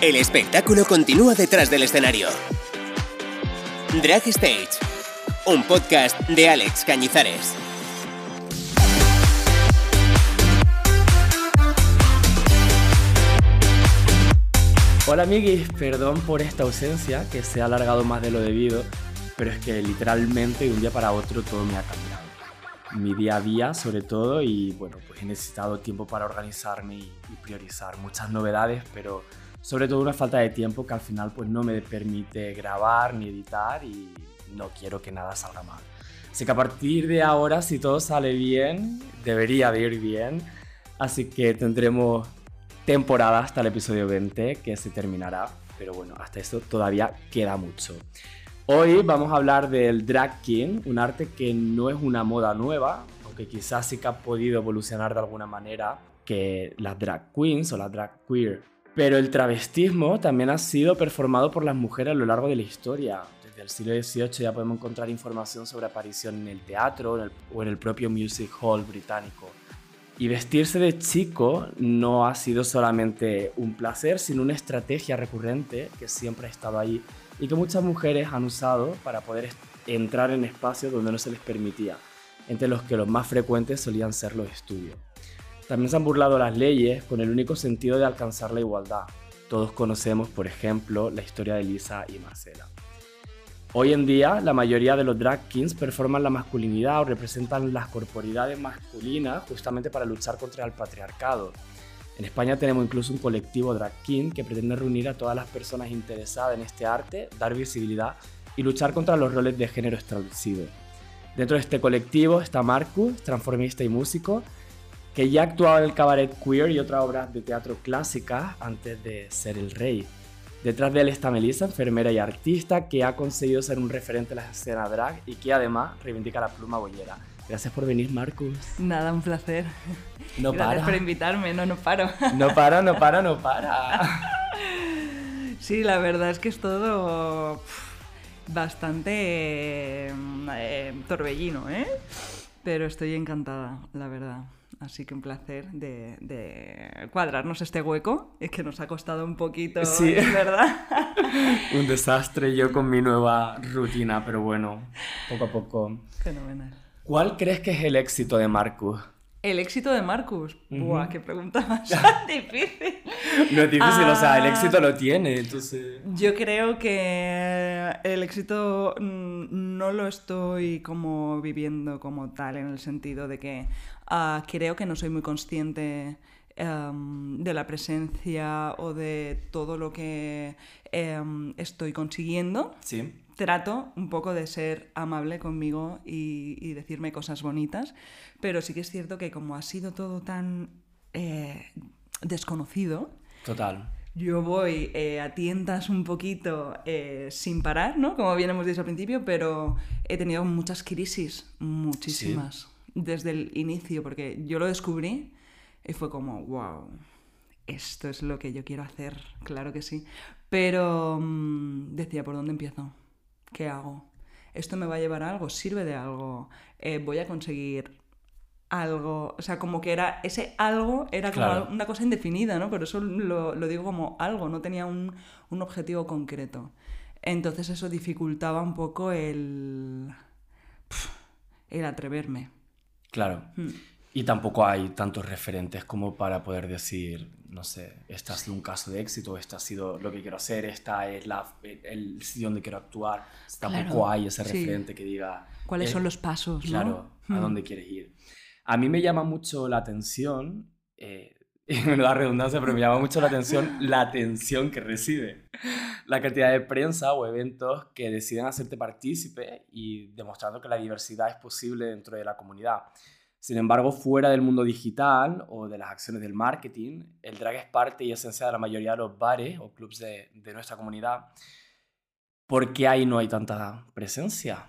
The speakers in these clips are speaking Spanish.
El espectáculo continúa detrás del escenario. Drag Stage, un podcast de Alex Cañizares. Hola amiguis, perdón por esta ausencia que se ha alargado más de lo debido, pero es que literalmente de un día para otro todo me ha cambiado. Mi día a día sobre todo y bueno, pues he necesitado tiempo para organizarme y, priorizar muchas novedades, pero sobre todo una falta de tiempo que al final pues no me permite grabar ni editar y no quiero que nada salga mal. Así que a partir de ahora, si todo sale bien, debería de ir bien. Así que tendremos temporada hasta el episodio 20 que se terminará. Pero bueno, hasta eso todavía queda mucho. Hoy vamos a hablar del drag king, un arte que no es una moda nueva, aunque quizás sí que ha podido evolucionar de alguna manera que las drag queens o las drag queer. Pero el travestismo también ha sido performado por las mujeres a lo largo de la historia. Desde el siglo XVIII ya podemos encontrar información sobre aparición en el teatro o en el propio Music Hall británico. Y vestirse de chico no ha sido solamente un placer, sino una estrategia recurrente que siempre ha estado ahí y que muchas mujeres han usado para poder entrar en espacios donde no se les permitía, entre los que los más frecuentes solían ser los estudios. También se han burlado las leyes con el único sentido de alcanzar la igualdad. Todos conocemos, por ejemplo, la historia de Lisa y Marcela. Hoy en día, la mayoría de los drag kings performan la masculinidad o representan las corporidades masculinas justamente para luchar contra el patriarcado. En España tenemos incluso un colectivo drag king que pretende reunir a todas las personas interesadas en este arte, dar visibilidad y luchar contra los roles de género establecidos. Dentro de este colectivo está Marcus, transformista y músico, que ya actuaba en el cabaret queer y otras obras de teatro clásicas antes de ser el rey. Detrás de él está Melissa, enfermera y artista, que ha conseguido ser un referente en la escena drag y que además reivindica la pluma bollera. Gracias por venir, Marcus. Nada, un placer. No Gracias para. por invitarme, no, no paro. No para, no para, no para. Sí, la verdad es que es todo bastante eh, eh, torbellino, ¿eh? Pero estoy encantada, la verdad. Así que un placer de, de cuadrarnos este hueco, es que nos ha costado un poquito, Sí. es verdad. Un desastre yo con mi nueva rutina, pero bueno, poco a poco. Fenomenal. ¿Cuál crees que es el éxito de Marcus? El éxito de Marcus. Buah, qué pregunta más difícil. No es difícil, o sea, el Ah. éxito lo tiene, entonces... Yo creo que el éxito no lo estoy como viviendo como tal, en el sentido de que ah, creo que no soy muy consciente em, de la presencia o de todo lo que em, estoy consiguiendo. Sí. Trato un poco de ser amable conmigo y, y decirme cosas bonitas, pero sí que es cierto que como ha sido todo tan eh, desconocido, Total. yo voy eh, a tientas un poquito eh, sin parar, ¿no? Como bien hemos dicho al principio, pero he tenido muchas crisis, muchísimas, desde el inicio, porque yo lo descubrí y fue como, wow, esto es lo que yo quiero hacer, claro que sí. Pero mm, decía, ¿por dónde empiezo? ¿Qué hago? ¿Esto me va a llevar a algo? ¿Sirve de algo? Eh, ¿Voy a conseguir algo? O sea, como que era, ese algo era como Claro. una cosa indefinida, ¿no? Pero eso lo, lo digo como algo, no tenía un, un objetivo concreto. Entonces eso dificultaba un poco el, el atreverme. Claro. Hmm. Y tampoco hay tantos referentes como para poder decir, no sé, este ha sido un caso de éxito, este ha sido lo que quiero hacer, esta es la, el sitio donde quiero actuar. Tampoco Claro, hay ese sí. referente que diga... ¿Cuáles eh, son los pasos? ¿no? Claro, a Hmm. dónde quieres ir. A mí me llama mucho la atención, eh, y me da redundancia, pero me llama mucho la atención la atención que recibe. La cantidad de prensa o eventos que deciden hacerte partícipe y demostrando que la diversidad es posible dentro de la comunidad. Sin embargo, fuera del mundo digital o de las acciones del marketing, el drag es parte y esencia de la mayoría de los bares o clubs de, de nuestra comunidad. ¿Por qué ahí no hay tanta presencia?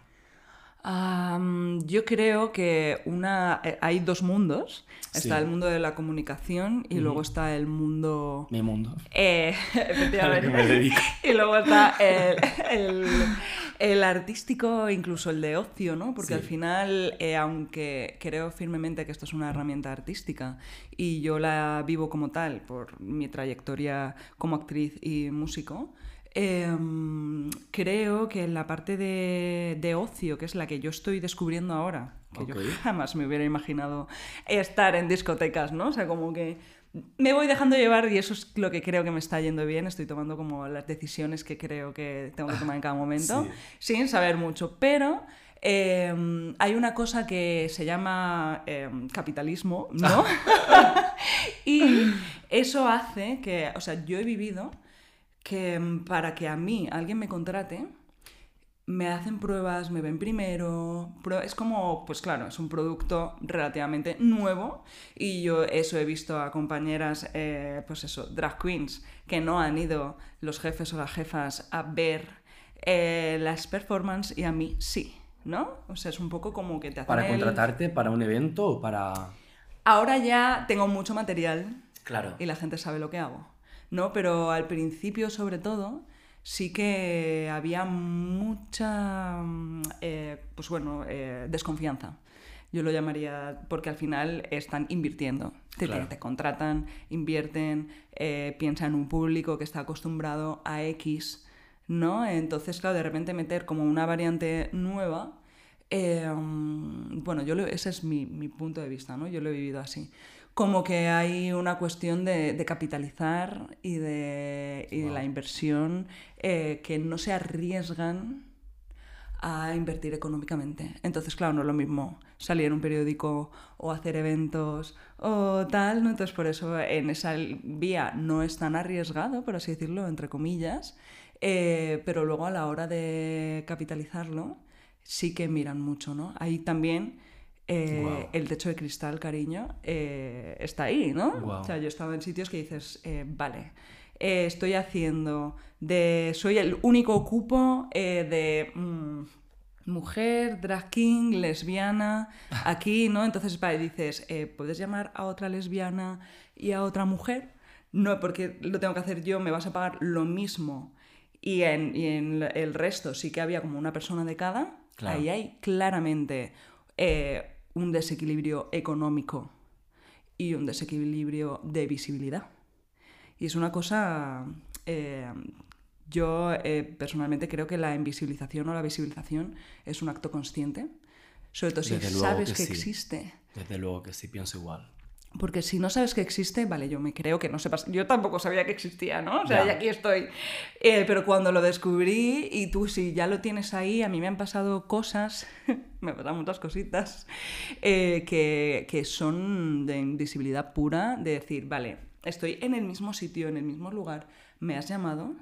Am, yo creo que una, eh, hay dos mundos. Está el mundo de la comunicación y luego está el mundo... Mi mundo. Eh, efectivamente. Y luego está el, el- el artístico, incluso el de ocio, ¿no? Porque Sí. al final, eh, aunque creo firmemente que esto es una herramienta artística y yo la vivo como tal por mi trayectoria como actriz y músico, em, creo que en la parte de, de ocio, que es la que yo estoy descubriendo ahora, que yo jamás me hubiera imaginado estar en discotecas, ¿no? O sea, como que me voy dejando llevar y eso es lo que creo que me está yendo bien. Estoy tomando como las decisiones que creo que tengo que tomar en cada momento, Sí. sin saber mucho. Pero eh, hay una cosa que se llama eh, capitalismo, ¿no? y eso hace que, o sea, yo he vivido que mm, para que a mí alguien me contrate, me hacen pruebas, me ven primero. Es como, pues claro, es un producto relativamente nuevo. Y yo eso he visto a compañeras, eh, pues eso, drag queens, que no han ido los jefes o las jefas a ver eh, las performances y a mí sí, ¿no? O sea, es un poco como que te hacen ¿Para el- contratarte para un evento o para...? Ahora ya tengo mucho material Claro. y la gente sabe lo que hago, ¿no? Pero al principio, sobre todo, sí que había mucha, mm, eh, pues bueno, eh, desconfianza. Yo lo llamaría porque al final están invirtiendo. Te, te- Claro. te contratan, invierten, eh, piensan en un público que está acostumbrado a X, ¿no? Entonces, claro, de repente meter como una variante nueva, mm, bueno, yo lo- ese es mi, mi punto de vista, ¿no? Yo lo he vivido así. Como que hay una cuestión de, de capitalizar y de, y de la inversión eh, que no se arriesgan a invertir económicamente. Entonces, claro, no es lo mismo salir en un periódico o hacer eventos o tal, ¿no? Entonces, por eso en esa vía no es tan arriesgado, por así decirlo, entre comillas, eh, pero luego a la hora de capitalizarlo sí que miran mucho, ¿no? Ahí también eh, el techo de cristal, cariño, eh, está ahí, ¿no? O sea, yo he estado en sitios que dices, eh, vale, estoy haciendo de. Soy el único cupo de. mm, mujer, drag king, lesbiana, aquí, ¿no? Entonces, vale, dices, ¿puedes llamar a otra lesbiana y a otra mujer? No, porque lo tengo que hacer yo, me vas a pagar lo mismo. Y en, y en el resto sí que había como una persona de cada. Claro. Ahí hay claramente un desequilibrio económico y un desequilibrio de visibilidad. Y es una cosa, eh, yo eh, personalmente creo que la invisibilización o la visibilización es un acto consciente, sobre todo si Desde sabes que que, sí. existe. Desde luego que sí, pienso igual. Porque si no sabes que existe, vale, yo me creo que no sepas. Yo tampoco sabía que existía, ¿no? O sea, Ya. y aquí estoy. Eh, pero cuando lo descubrí y tú, si ya lo tienes ahí, a mí me han pasado cosas, me pasan muchas cositas, eh, que, que son de invisibilidad pura, de decir, vale, estoy en el mismo sitio, en el mismo lugar, me has llamado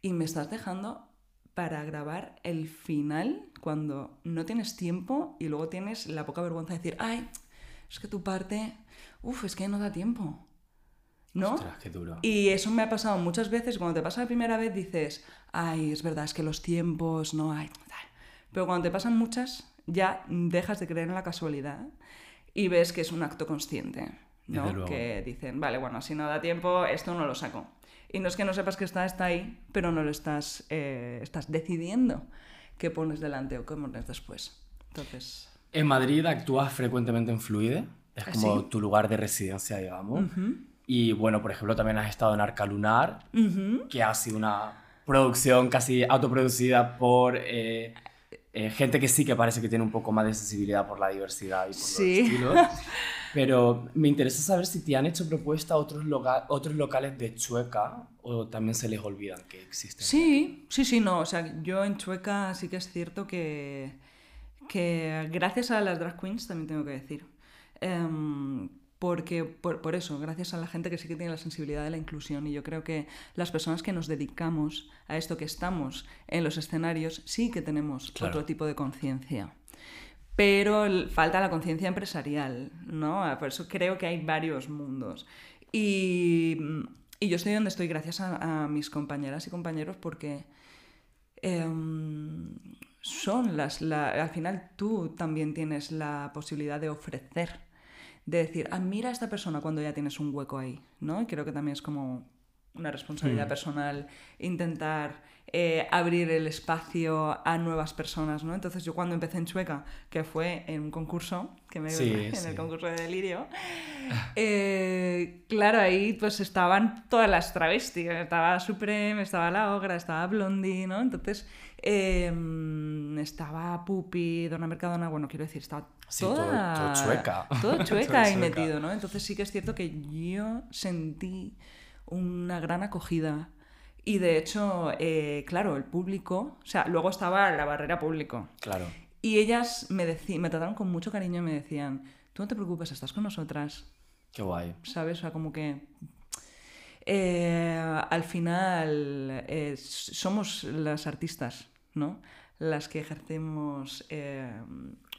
y me estás dejando para grabar el final cuando no tienes tiempo y luego tienes la poca vergüenza de decir, ay, es que tu parte, uff, es que no da tiempo. ¿No? Ostras, qué duro. Y eso me ha pasado muchas veces. Cuando te pasa la primera vez dices, ay, es verdad, es que los tiempos no hay. tal". Pero cuando te pasan muchas, ya dejas de creer en la casualidad y ves que es un acto consciente. ¿no? Que dicen, vale, bueno, si no da tiempo, esto no lo saco. Y no es que no sepas que está, está ahí, pero no lo estás, eh, estás decidiendo qué pones delante o qué pones después. Entonces, En Madrid actúas frecuentemente en Fluide, es ¿Ah, como sí? tu lugar de residencia, digamos. Y bueno, por ejemplo, también has estado en Arca Lunar, ujú, que ha sido una producción casi autoproducida por eh, eh, gente que sí que parece que tiene un poco más de sensibilidad por la diversidad y por Sí. los estilos. Pero me interesa saber si te han hecho propuesta otros, loga- otros locales de Chueca o también se les olvidan que existen. Sí, sí, sí, no. O sea, yo en Chueca sí que es cierto que, que gracias a las drag queens también tengo que decir. Em, porque por, por eso, gracias a la gente que sí que tiene la sensibilidad de la inclusión y yo creo que las personas que nos dedicamos a esto, que estamos en los escenarios, sí que tenemos Claro. otro tipo de conciencia. Pero el- falta la conciencia empresarial, ¿no? Por eso creo que hay varios mundos. Y, y yo estoy donde estoy gracias a, a mis compañeras y compañeros porque em, son las... al final tú también tienes la posibilidad de ofrecer, de decir, ah, mira a esta persona cuando ya tienes un hueco ahí, ¿no? Y creo que también es como una responsabilidad personal intentar eh, abrir el espacio a nuevas personas, ¿no? Entonces yo cuando empecé en Chueca, que fue en un concurso, que me en el concurso de Delirio, eh, claro, ahí pues estaban todas las travestis, estaba Supreme, estaba La Ogra, estaba Blondie, ¿no? Entonces em, estaba Pupi, Dona Mercadona, bueno, quiero decir, estaba toda, todo, chueca. Todo chueca ahí metido, ¿no? Entonces sí que es cierto que yo sentí una gran acogida. Y de hecho, eh, claro, el público, o sea, luego estaba la barrera público. Claro. Y ellas me, me trataron con mucho cariño y me decían, tú no te preocupes, estás con nosotras. Qué guay. ¿Sabes? O sea, como que eh, al final eh, somos las artistas, ¿no? Las que ejercemos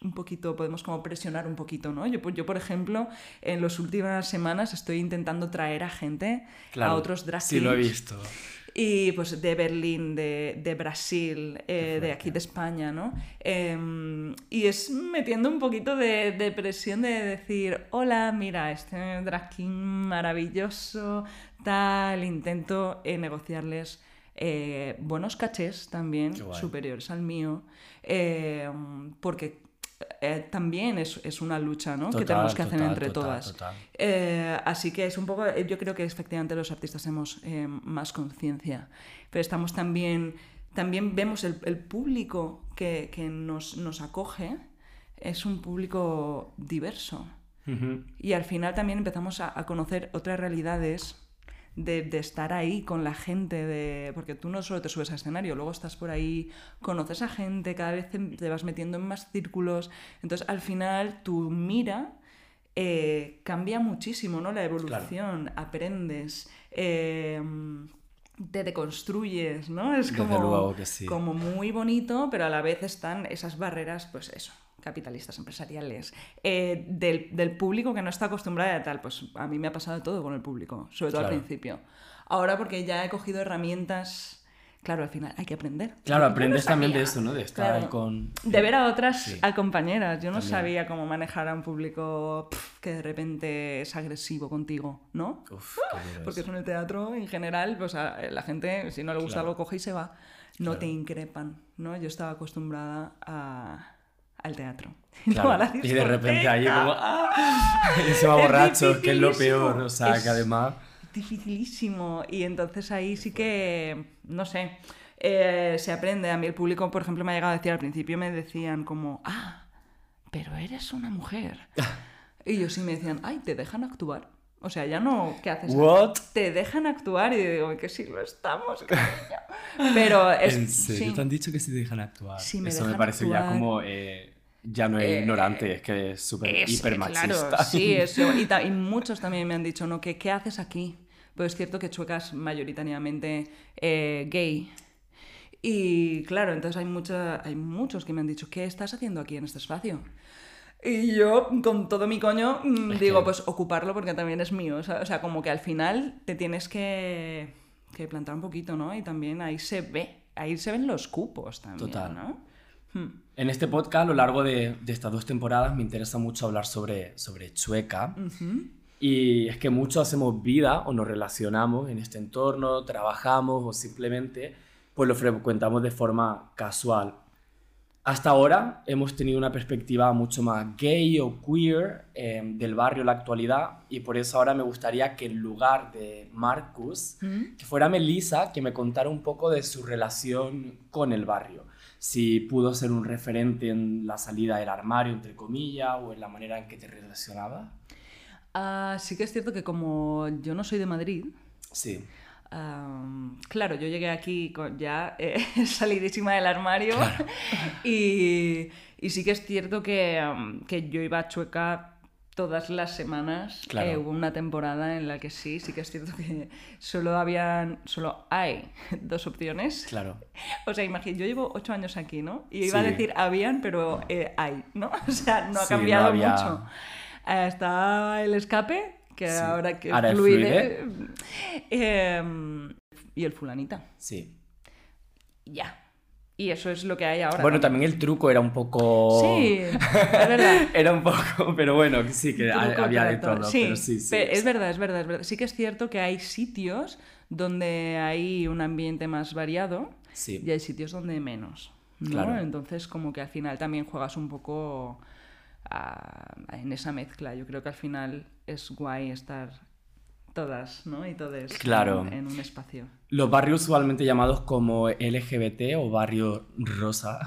un poquito, podemos como presionar un poquito, ¿no? Yo, yo por ejemplo, en las últimas semanas estoy intentando traer a gente, a otros drag Sí, lo he visto. Y pues de Berlín, de, de Brasil, eh, de aquí de España, ¿no? Em, y es metiendo un poquito de, de, presión de decir, hola, mira, este drag king maravilloso, tal, intento eh, negociarles eh, buenos cachés también, superiores al mío, porque eh, también es, es, una lucha ¿no? que tenemos que hacer entre todas. Eh, así que es un poco, eh, yo creo que efectivamente los artistas tenemos más conciencia, pero estamos también, también vemos el, el público que, que nos, nos, acoge, es un público diverso. Y al final también empezamos a, a conocer otras realidades de, estar ahí con la gente, de, porque tú no solo te subes a escenario, luego estás por ahí, conoces a gente, cada vez te, vas metiendo en más círculos, entonces al final tu mira eh, cambia muchísimo, ¿no? La evolución, aprendes. Em, te deconstruyes, ¿no? Es como, como muy bonito, pero a la vez están esas barreras, pues eso, capitalistas empresariales, eh, del, público que no está acostumbrado a tal. Pues a mí me ha pasado todo con el público, sobre todo al principio. Ahora porque ya he cogido herramientas... Claro, al final hay que aprender. Claro, aprendes también de eso, ¿no? De estar con... De ver a otras compañeras. Yo no sabía cómo manejar a un público que de repente es agresivo contigo, ¿no? Uf, Porque es en el teatro, en general, pues la gente, si no le gusta algo, coge y se va. No te increpan, ¿no? Yo estaba acostumbrada a al teatro. y de repente ahí como, ¡ah! Y se va borracho, que es lo peor, o sea, que además... Dificilísimo. Y entonces ahí sí que, no sé, eh, se aprende. A mí el público, por ejemplo, me ha llegado a decir al principio, me decían como, ah, pero eres una mujer. y yo sí me decían, ay, ¿te dejan actuar? O sea, ya no, ¿qué haces? What? Te dejan actuar y digo, que sí lo estamos. Pero es, ¿En serio te han dicho que sí te dejan actuar? Sí, me Eso me parece ya como eh, ya no es eh, ignorante, es que es súper hiper machista. Claro, sí, eso. Y, muchos también me han dicho, ¿no? ¿Qué, qué haces aquí? Pues es cierto que Chueca es mayoritariamente eh, gay. Y claro, entonces hay, mucha, hay muchos que me han dicho, ¿qué estás haciendo aquí en este espacio? Y yo, con todo mi coño, mm, digo, pues ocuparlo porque también es mío. O sea, como que al final te tienes que, que, plantar un poquito, ¿no? Y también ahí se ve, ahí se ven los cupos también, Total. ¿no? Hmm. En este podcast, a lo largo de, estas dos temporadas, me interesa mucho hablar sobre, sobre Chueca. Y es que muchos hacemos vida o nos relacionamos en este entorno, trabajamos o simplemente pues lo frecuentamos de forma casual. Hasta ahora hemos tenido una perspectiva mucho más gay o queer em, del barrio en la actualidad y por eso ahora me gustaría que en lugar de Marcus, que fuera Melissa, que me contara un poco de su relación con el barrio si pudo ser un referente en la salida del armario, entre comillas, o en la manera en que te relacionaba. Ah, sí que es cierto que como yo no soy de Madrid, sí. claro, yo llegué aquí con ya eh, salidísima del armario y, y, sí que es cierto que, que yo iba a Chueca todas las semanas eh, hubo una temporada en la que sí, sí que es cierto que solo habían, solo hay dos opciones. Claro. O sea, imagínate, yo llevo ocho años aquí, ¿no? Y iba a decir habían, pero eh, hay, ¿no? O sea, no ha cambiado mucho. Eh, está el escape, que ahora que ahora fluide. Em, y el fulanita. Sí. Ya. Y eso es lo que hay ahora. Bueno, también el truco era un poco... Sí, es verdad. era un poco, pero bueno, sí, que Truco, había de todo. Sí, pero sí, sí. es verdad, es verdad, es verdad. Sí que es cierto que hay sitios donde hay un ambiente más variado Sí. y hay sitios donde menos. ¿no? Claro. Entonces, como que al final también juegas un poco en esa mezcla. Yo creo que al final es guay estar todas, ¿no? Y todos Claro. en, en un espacio. Los barrios usualmente llamados como LGBT o barrio rosa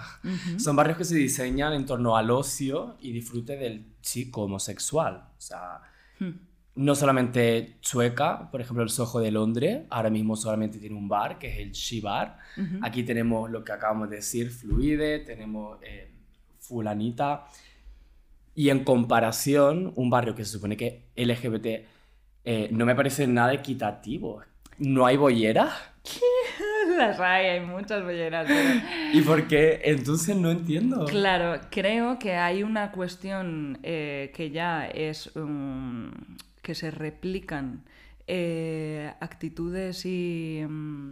son barrios que se diseñan en torno al ocio y disfrute del chico homosexual. O sea, Hmm. no solamente Chueca, por ejemplo, el Soho de Londres, ahora mismo solamente tiene un bar, que es el She Bar. Aquí tenemos lo que acabamos de decir, Fluide, tenemos eh, Fulanita. Y en comparación, un barrio que se supone que LGBT eh, no me parece nada equitativo. No hay bollera. Las hay, hay muchas bolleras. pero- ¿Y por qué? Entonces no entiendo. Claro, creo que hay una cuestión eh, que ya es um, que se replican eh, actitudes y, mm,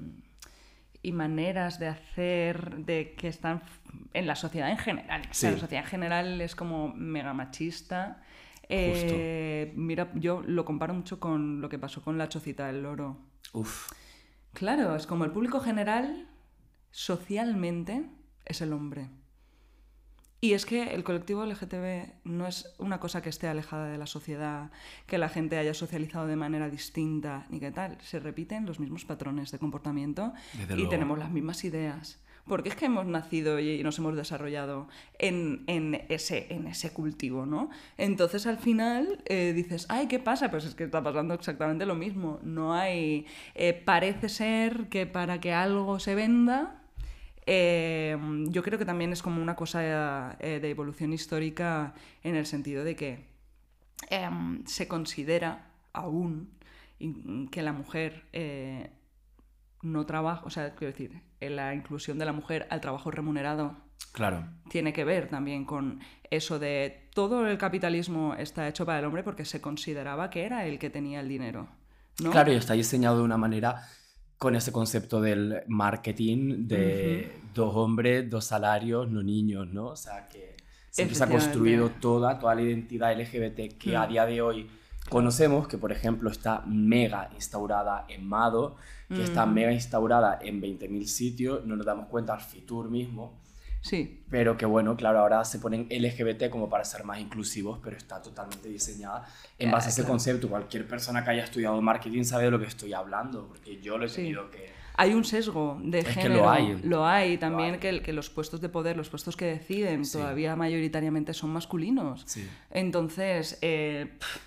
y maneras de hacer de que están en la sociedad en general. O sea, Sí. la sociedad en general es como mega machista. Eh, mira, yo lo comparo mucho con lo que pasó con la chocita del loro. Uf, Claro, es como el público general, socialmente, es el hombre. Y es que el colectivo LGTB no es una cosa que esté alejada de la sociedad, que la gente haya socializado de manera distinta, ni qué tal. Se repiten los mismos patrones de comportamiento Desde y luego. tenemos las mismas ideas. Porque es que hemos nacido y nos hemos desarrollado en, en ese, en ese cultivo, ¿no? Entonces al final eh, dices, ay, ¿qué pasa? Pues es que está pasando exactamente lo mismo. No hay... eh, parece ser que para que algo se venda, eh, yo creo que también es como una cosa de evolución histórica en el sentido de que em, se considera aún que la mujer no trabaja, o sea, quiero decir, la inclusión de la mujer al trabajo remunerado claro. tiene que ver también con eso de todo el capitalismo está hecho para el hombre porque se consideraba que era el que tenía el dinero. ¿no? Claro, y está diseñado de una manera con ese concepto del marketing de dos hombres, dos salarios, no niños, ¿no? O sea, que siempre se ha construido toda, toda la identidad LGBT que a Mm. día de hoy conocemos, que por ejemplo está mega instaurada en Mado, que está Mm. mega instaurada en 20.000 sitios, no nos damos cuenta al Fitur mismo, Sí, pero que bueno, claro, ahora se ponen LGBT como para ser más inclusivos, pero está totalmente diseñada en base a ese claro. concepto. Cualquier persona que haya estudiado marketing sabe de lo que estoy hablando, porque yo lo he Sí. tenido que... Hay un sesgo de Es que género. lo hay. Lo hay también hay. Que, que los puestos de poder, los puestos que deciden, Sí. todavía mayoritariamente son masculinos. Sí. Entonces, eh, pff,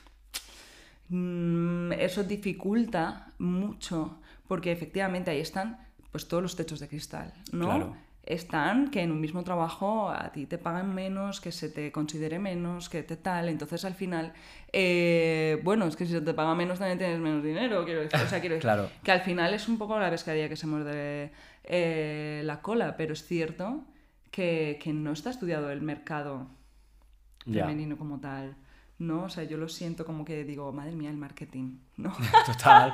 eso dificulta mucho porque efectivamente ahí están pues todos los techos de cristal, ¿no? Claro. Están que en un mismo trabajo a ti te pagan menos, que se te considere menos, que te tal. Entonces al final, eh, bueno, es que si se te paga menos también tienes menos dinero, quiero decir. O sea, quiero decir Claro. que al final es un poco la pescadilla que se muerde eh, la cola, pero es cierto que, que no está estudiado el mercado femenino como tal. ¿No? O sea, yo lo siento como que digo, madre mía, el marketing, ¿no? Total.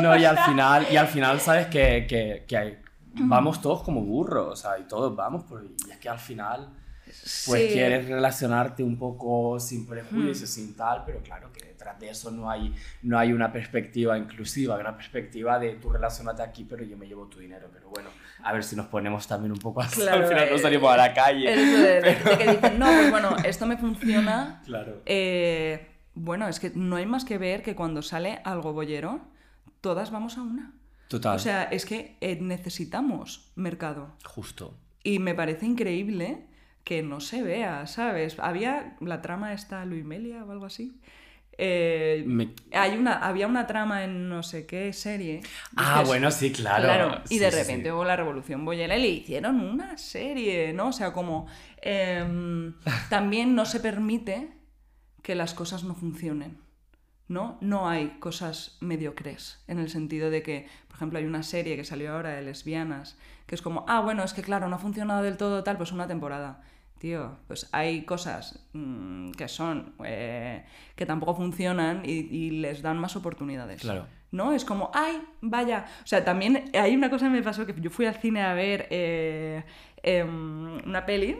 No, y al final, y al final sabes que, que, que hay- vamos todos como burros, o sea, y todos vamos, por, y es que al final, pues Sí. quieres relacionarte un poco sin prejuicios, sin tal, pero claro detrás de eso no hay, no hay una perspectiva inclusiva, hay una perspectiva de tú relacionate aquí, pero yo me llevo tu dinero, pero bueno, a ver si nos ponemos también un poco así, Claro, al final eh, nos salimos a la calle. Eso de que dicen, no, pues bueno, esto me funciona. Claro. Eh, bueno, es que no hay más que ver que cuando sale algo bollero, todas vamos a una. Total. O sea, es que eh, necesitamos mercado. Justo. Y me parece increíble que no se vea, ¿sabes? Había la trama esta Luimelia o algo así. Eh, Me- hay una, había una trama en no sé qué serie. Ah, bueno, sí, claro. y Sí, de repente sí. hubo la revolución boyera y le hicieron una serie, ¿no? O sea, como em, también no se permite que las cosas no funcionen, ¿no? No hay cosas mediocres, en el sentido de que, por ejemplo, hay una serie que salió ahora de lesbianas, que es como, ah, bueno, es que claro, no ha funcionado del todo tal, pues una temporada. Tío, pues hay cosas mm, que son, eh, que tampoco funcionan y, y les dan más oportunidades. Claro. ¿no? Es como, ay, vaya. O sea, también hay una cosa que me pasó que yo fui al cine a ver eh, em, una peli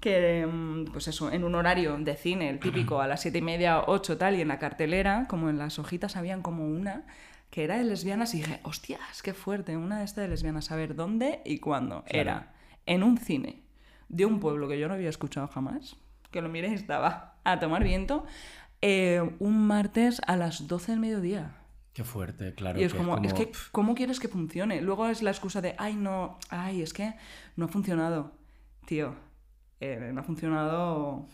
que, em, pues eso, en un horario de cine, el típico, a las siete y media, ocho tal, y en la cartelera, como en las hojitas, habían como una que era de lesbianas y dije, hostias, qué fuerte, una de estas de lesbianas, a ver dónde y cuándo. Era en un cine de un pueblo que yo no había escuchado jamás, que lo miré y estaba a tomar viento, eh, un martes a las 12 del mediodía. Qué fuerte, claro. Y es que como, es que, ¿cómo quieres que funcione? Luego es la excusa de, ay, no, ay, es que no ha funcionado. Tío, eh, no ha funcionado,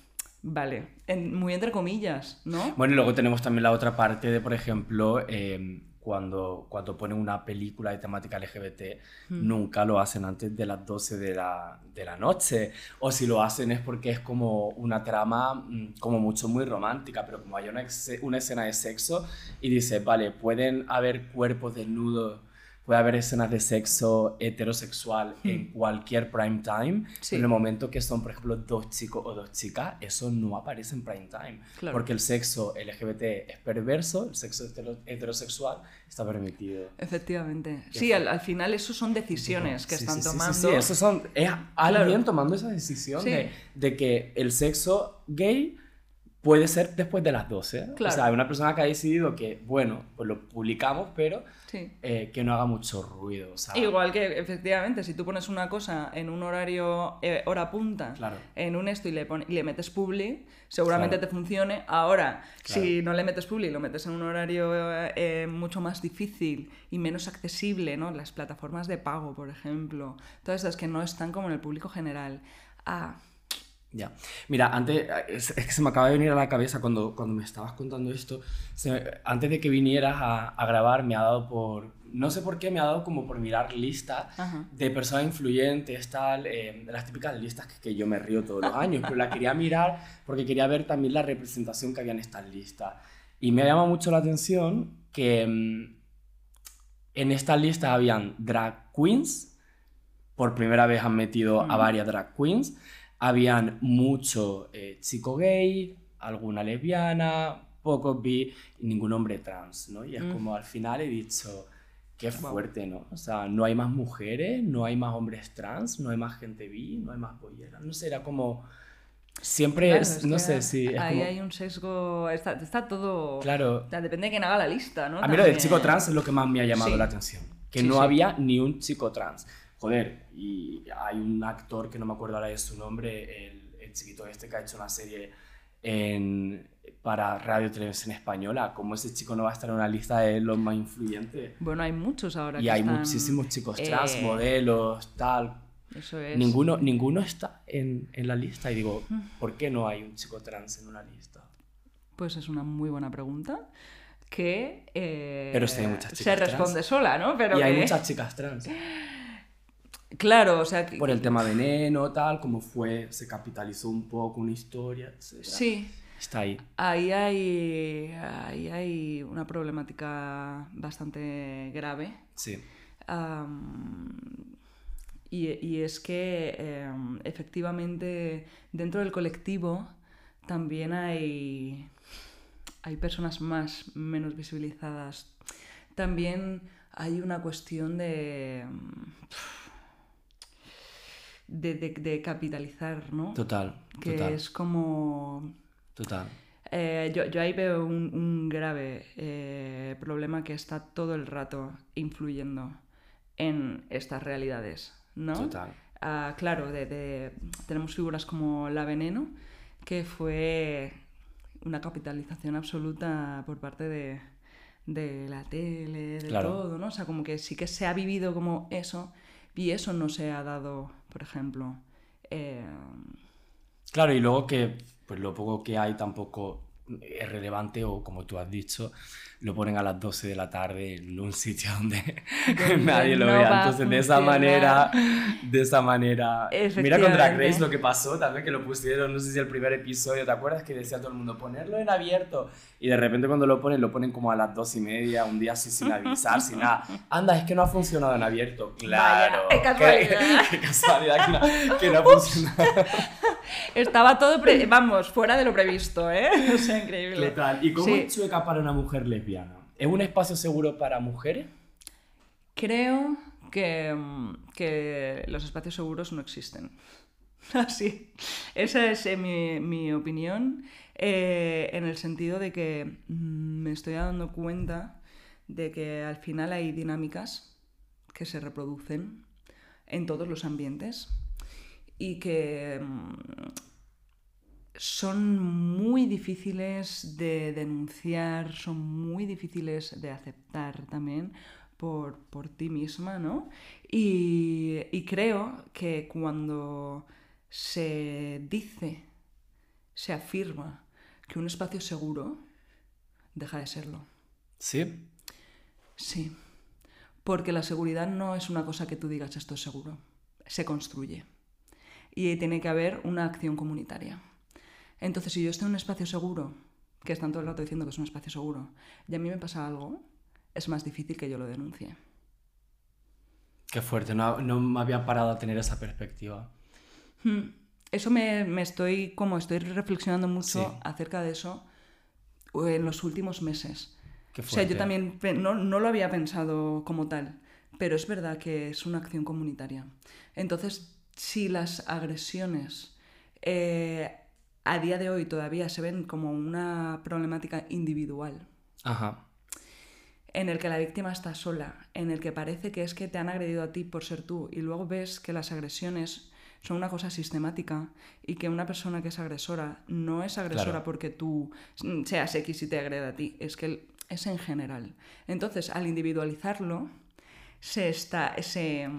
vale, en- muy entre comillas, ¿no? Bueno, y luego tenemos también la otra parte de, por ejemplo, eh, cuando, cuando ponen una película de temática LGBT, Hmm. nunca lo hacen antes de las 12 de la, de la noche. O si lo hacen es porque es como una trama mm, como mucho muy romántica, pero como hay una, una escena de sexo y dice, vale, pueden haber cuerpos desnudos, puede haber escenas de sexo heterosexual en cualquier prime time, Hmm. Sí. en el momento que son, por ejemplo, dos chicos o dos chicas, eso no aparece en prime time. Claro. Porque el sexo LGBT es perverso, el sexo hetero- heterosexual está permitido. Efectivamente. Sí, al, al final eso son decisiones que Sí, están sí, tomando. Sí, eso son, es alguien tomando esa decisión de, de que el sexo gay puede ser después de las 12. Claro. O sea, hay una persona que ha decidido que, bueno, pues lo publicamos, pero Sí. eh, que no haga mucho ruido. Igual que, efectivamente, si tú pones una cosa en un horario, eh, hora punta, Claro. en un esto y le, y le metes publi, seguramente Claro. te funcione. Ahora, si no le metes publi y lo metes en un horario eh, eh, mucho más difícil y menos accesible, ¿no? Las plataformas de pago, por ejemplo, todas estas que no están como en el público general. Ah, Ya. Mira, antes, es, que se me acaba de venir a la cabeza cuando, cuando me estabas contando esto. se- antes de que vinieras a, a grabar, me ha dado por. No sé por qué, me ha dado como por mirar listas Ajá. de personas influyentes, tal. eh, las típicas listas que, que yo me río todos los años, pero la quería mirar porque quería ver también la representación que había en estas listas. Y me ha llamado mucho la atención que mm, en estas listas habían drag queens. Por primera vez han metido a varias drag queens habían mucho eh, chico gay, alguna lesbiana, pocos bi ningún hombre trans, ¿no? Y es Mm. como al final he dicho, qué fuerte, ¿no? O sea, no hay más mujeres, no hay más hombres trans, no hay más gente bi, no hay más polleras, no sé, era como... Siempre, claro, es- no sé si... es Ahí como- hay un sesgo. Está, está todo. Claro. O sea, depende de quién haga la lista, ¿no? A mí lo del chico trans es lo que más me ha llamado Sí. la atención. Que Sí, no sí. había ni un chico trans. Joder, y hay un actor que no me acuerdo ahora de su nombre, el, el chiquito este que ha hecho una serie en, para Radio Televisión Española. ¿Cómo ese chico no va a estar en una lista de los más influyentes? Bueno, hay muchos ahora Y que hay están, muchísimos chicos trans, eh, modelos, tal. Eso es. Ninguno, ninguno está en, en la lista. Y digo, Mm. ¿por qué no hay un chico trans en una lista? Pues es una muy buena pregunta que eh, Pero sí hay muchas se chicas trans. responde sola, ¿no? Pero y hay que- muchas chicas trans. Claro, o sea, que- por el tema veneno, tal, como fue, se capitalizó un poco una historia, etc. sí, Está ahí. ahí hay, ahí hay una problemática bastante grave. Sí. Y, y es que em, efectivamente dentro del colectivo también hay, hay personas más menos visibilizadas. También hay una cuestión de, de, de- de capitalizar, ¿no? Total, que total, es como total. eh, yo, yo ahí veo un, un grave eh, problema que está todo el rato influyendo en estas realidades, ¿no? Total. Ah, claro, de, de- tenemos figuras como La Veneno, que fue una capitalización absoluta por parte de, de la tele, de Claro. todo, ¿no? O sea, como que sí que se ha vivido como eso, y eso no se ha dado, por ejemplo, eh, Claro, y luego que pues lo poco que hay tampoco es relevante o como tú has dicho, lo ponen a las 12 de la tarde en un sitio donde nadie lo no vea. Entonces, de esa manera, de esa manera... Mira con Drag. Race lo que pasó también, que lo pusieron, no sé si el primer episodio, ¿te acuerdas? Que decía todo el mundo, ponerlo en abierto. Y de repente cuando lo ponen, lo ponen como a las dos y media, un día así sin avisar, sin nada. Anda, es que no ha funcionado en abierto. Claro. qué casualidad. Qué, qué casualidad que no, que no ha funcionado. Estaba todo, vamos, fuera de lo previsto, ¿eh? O sea, increíble. ¿Qué tal? ¿Y cómo es Chueca para una mujer lesbiana? ¿Es un espacio seguro para mujeres? Creo que, que los espacios seguros no existen. Así. Esa es eh, mi, mi, opinión, eh, en el sentido de que mm, me estoy dando cuenta de que al final hay dinámicas que se reproducen en todos los ambientes y que mm, son muy difíciles de denunciar, son muy difíciles de aceptar también por, ti misma, ¿no? Y, creo que cuando se dice, se afirma que un espacio seguro, deja de serlo. ¿Sí? Sí. Porque la seguridad no es una cosa que tú digas esto es seguro, se construye. Y tiene que haber una acción comunitaria. Entonces, si yo estoy en un espacio seguro, que están todo el rato diciendo que es un espacio seguro, y a mí me pasa algo, es más difícil que yo lo denuncie. Qué fuerte, no, me había parado a tener esa perspectiva. Hmm. Eso me, estoy, como estoy reflexionando mucho acerca de eso en los últimos meses. O sea, yo también no, lo había pensado como tal, pero es verdad que es una acción comunitaria. Entonces, si las agresiones eh, a día de hoy todavía se ven como una problemática individual, en el que la víctima está sola, en el que parece que es que te han agredido a ti por ser tú, y luego ves que las agresiones son una cosa sistemática y que una persona que es agresora no es agresora porque tú seas X y te agrede a ti, es que es en general. Entonces, al individualizarlo, se, está, se,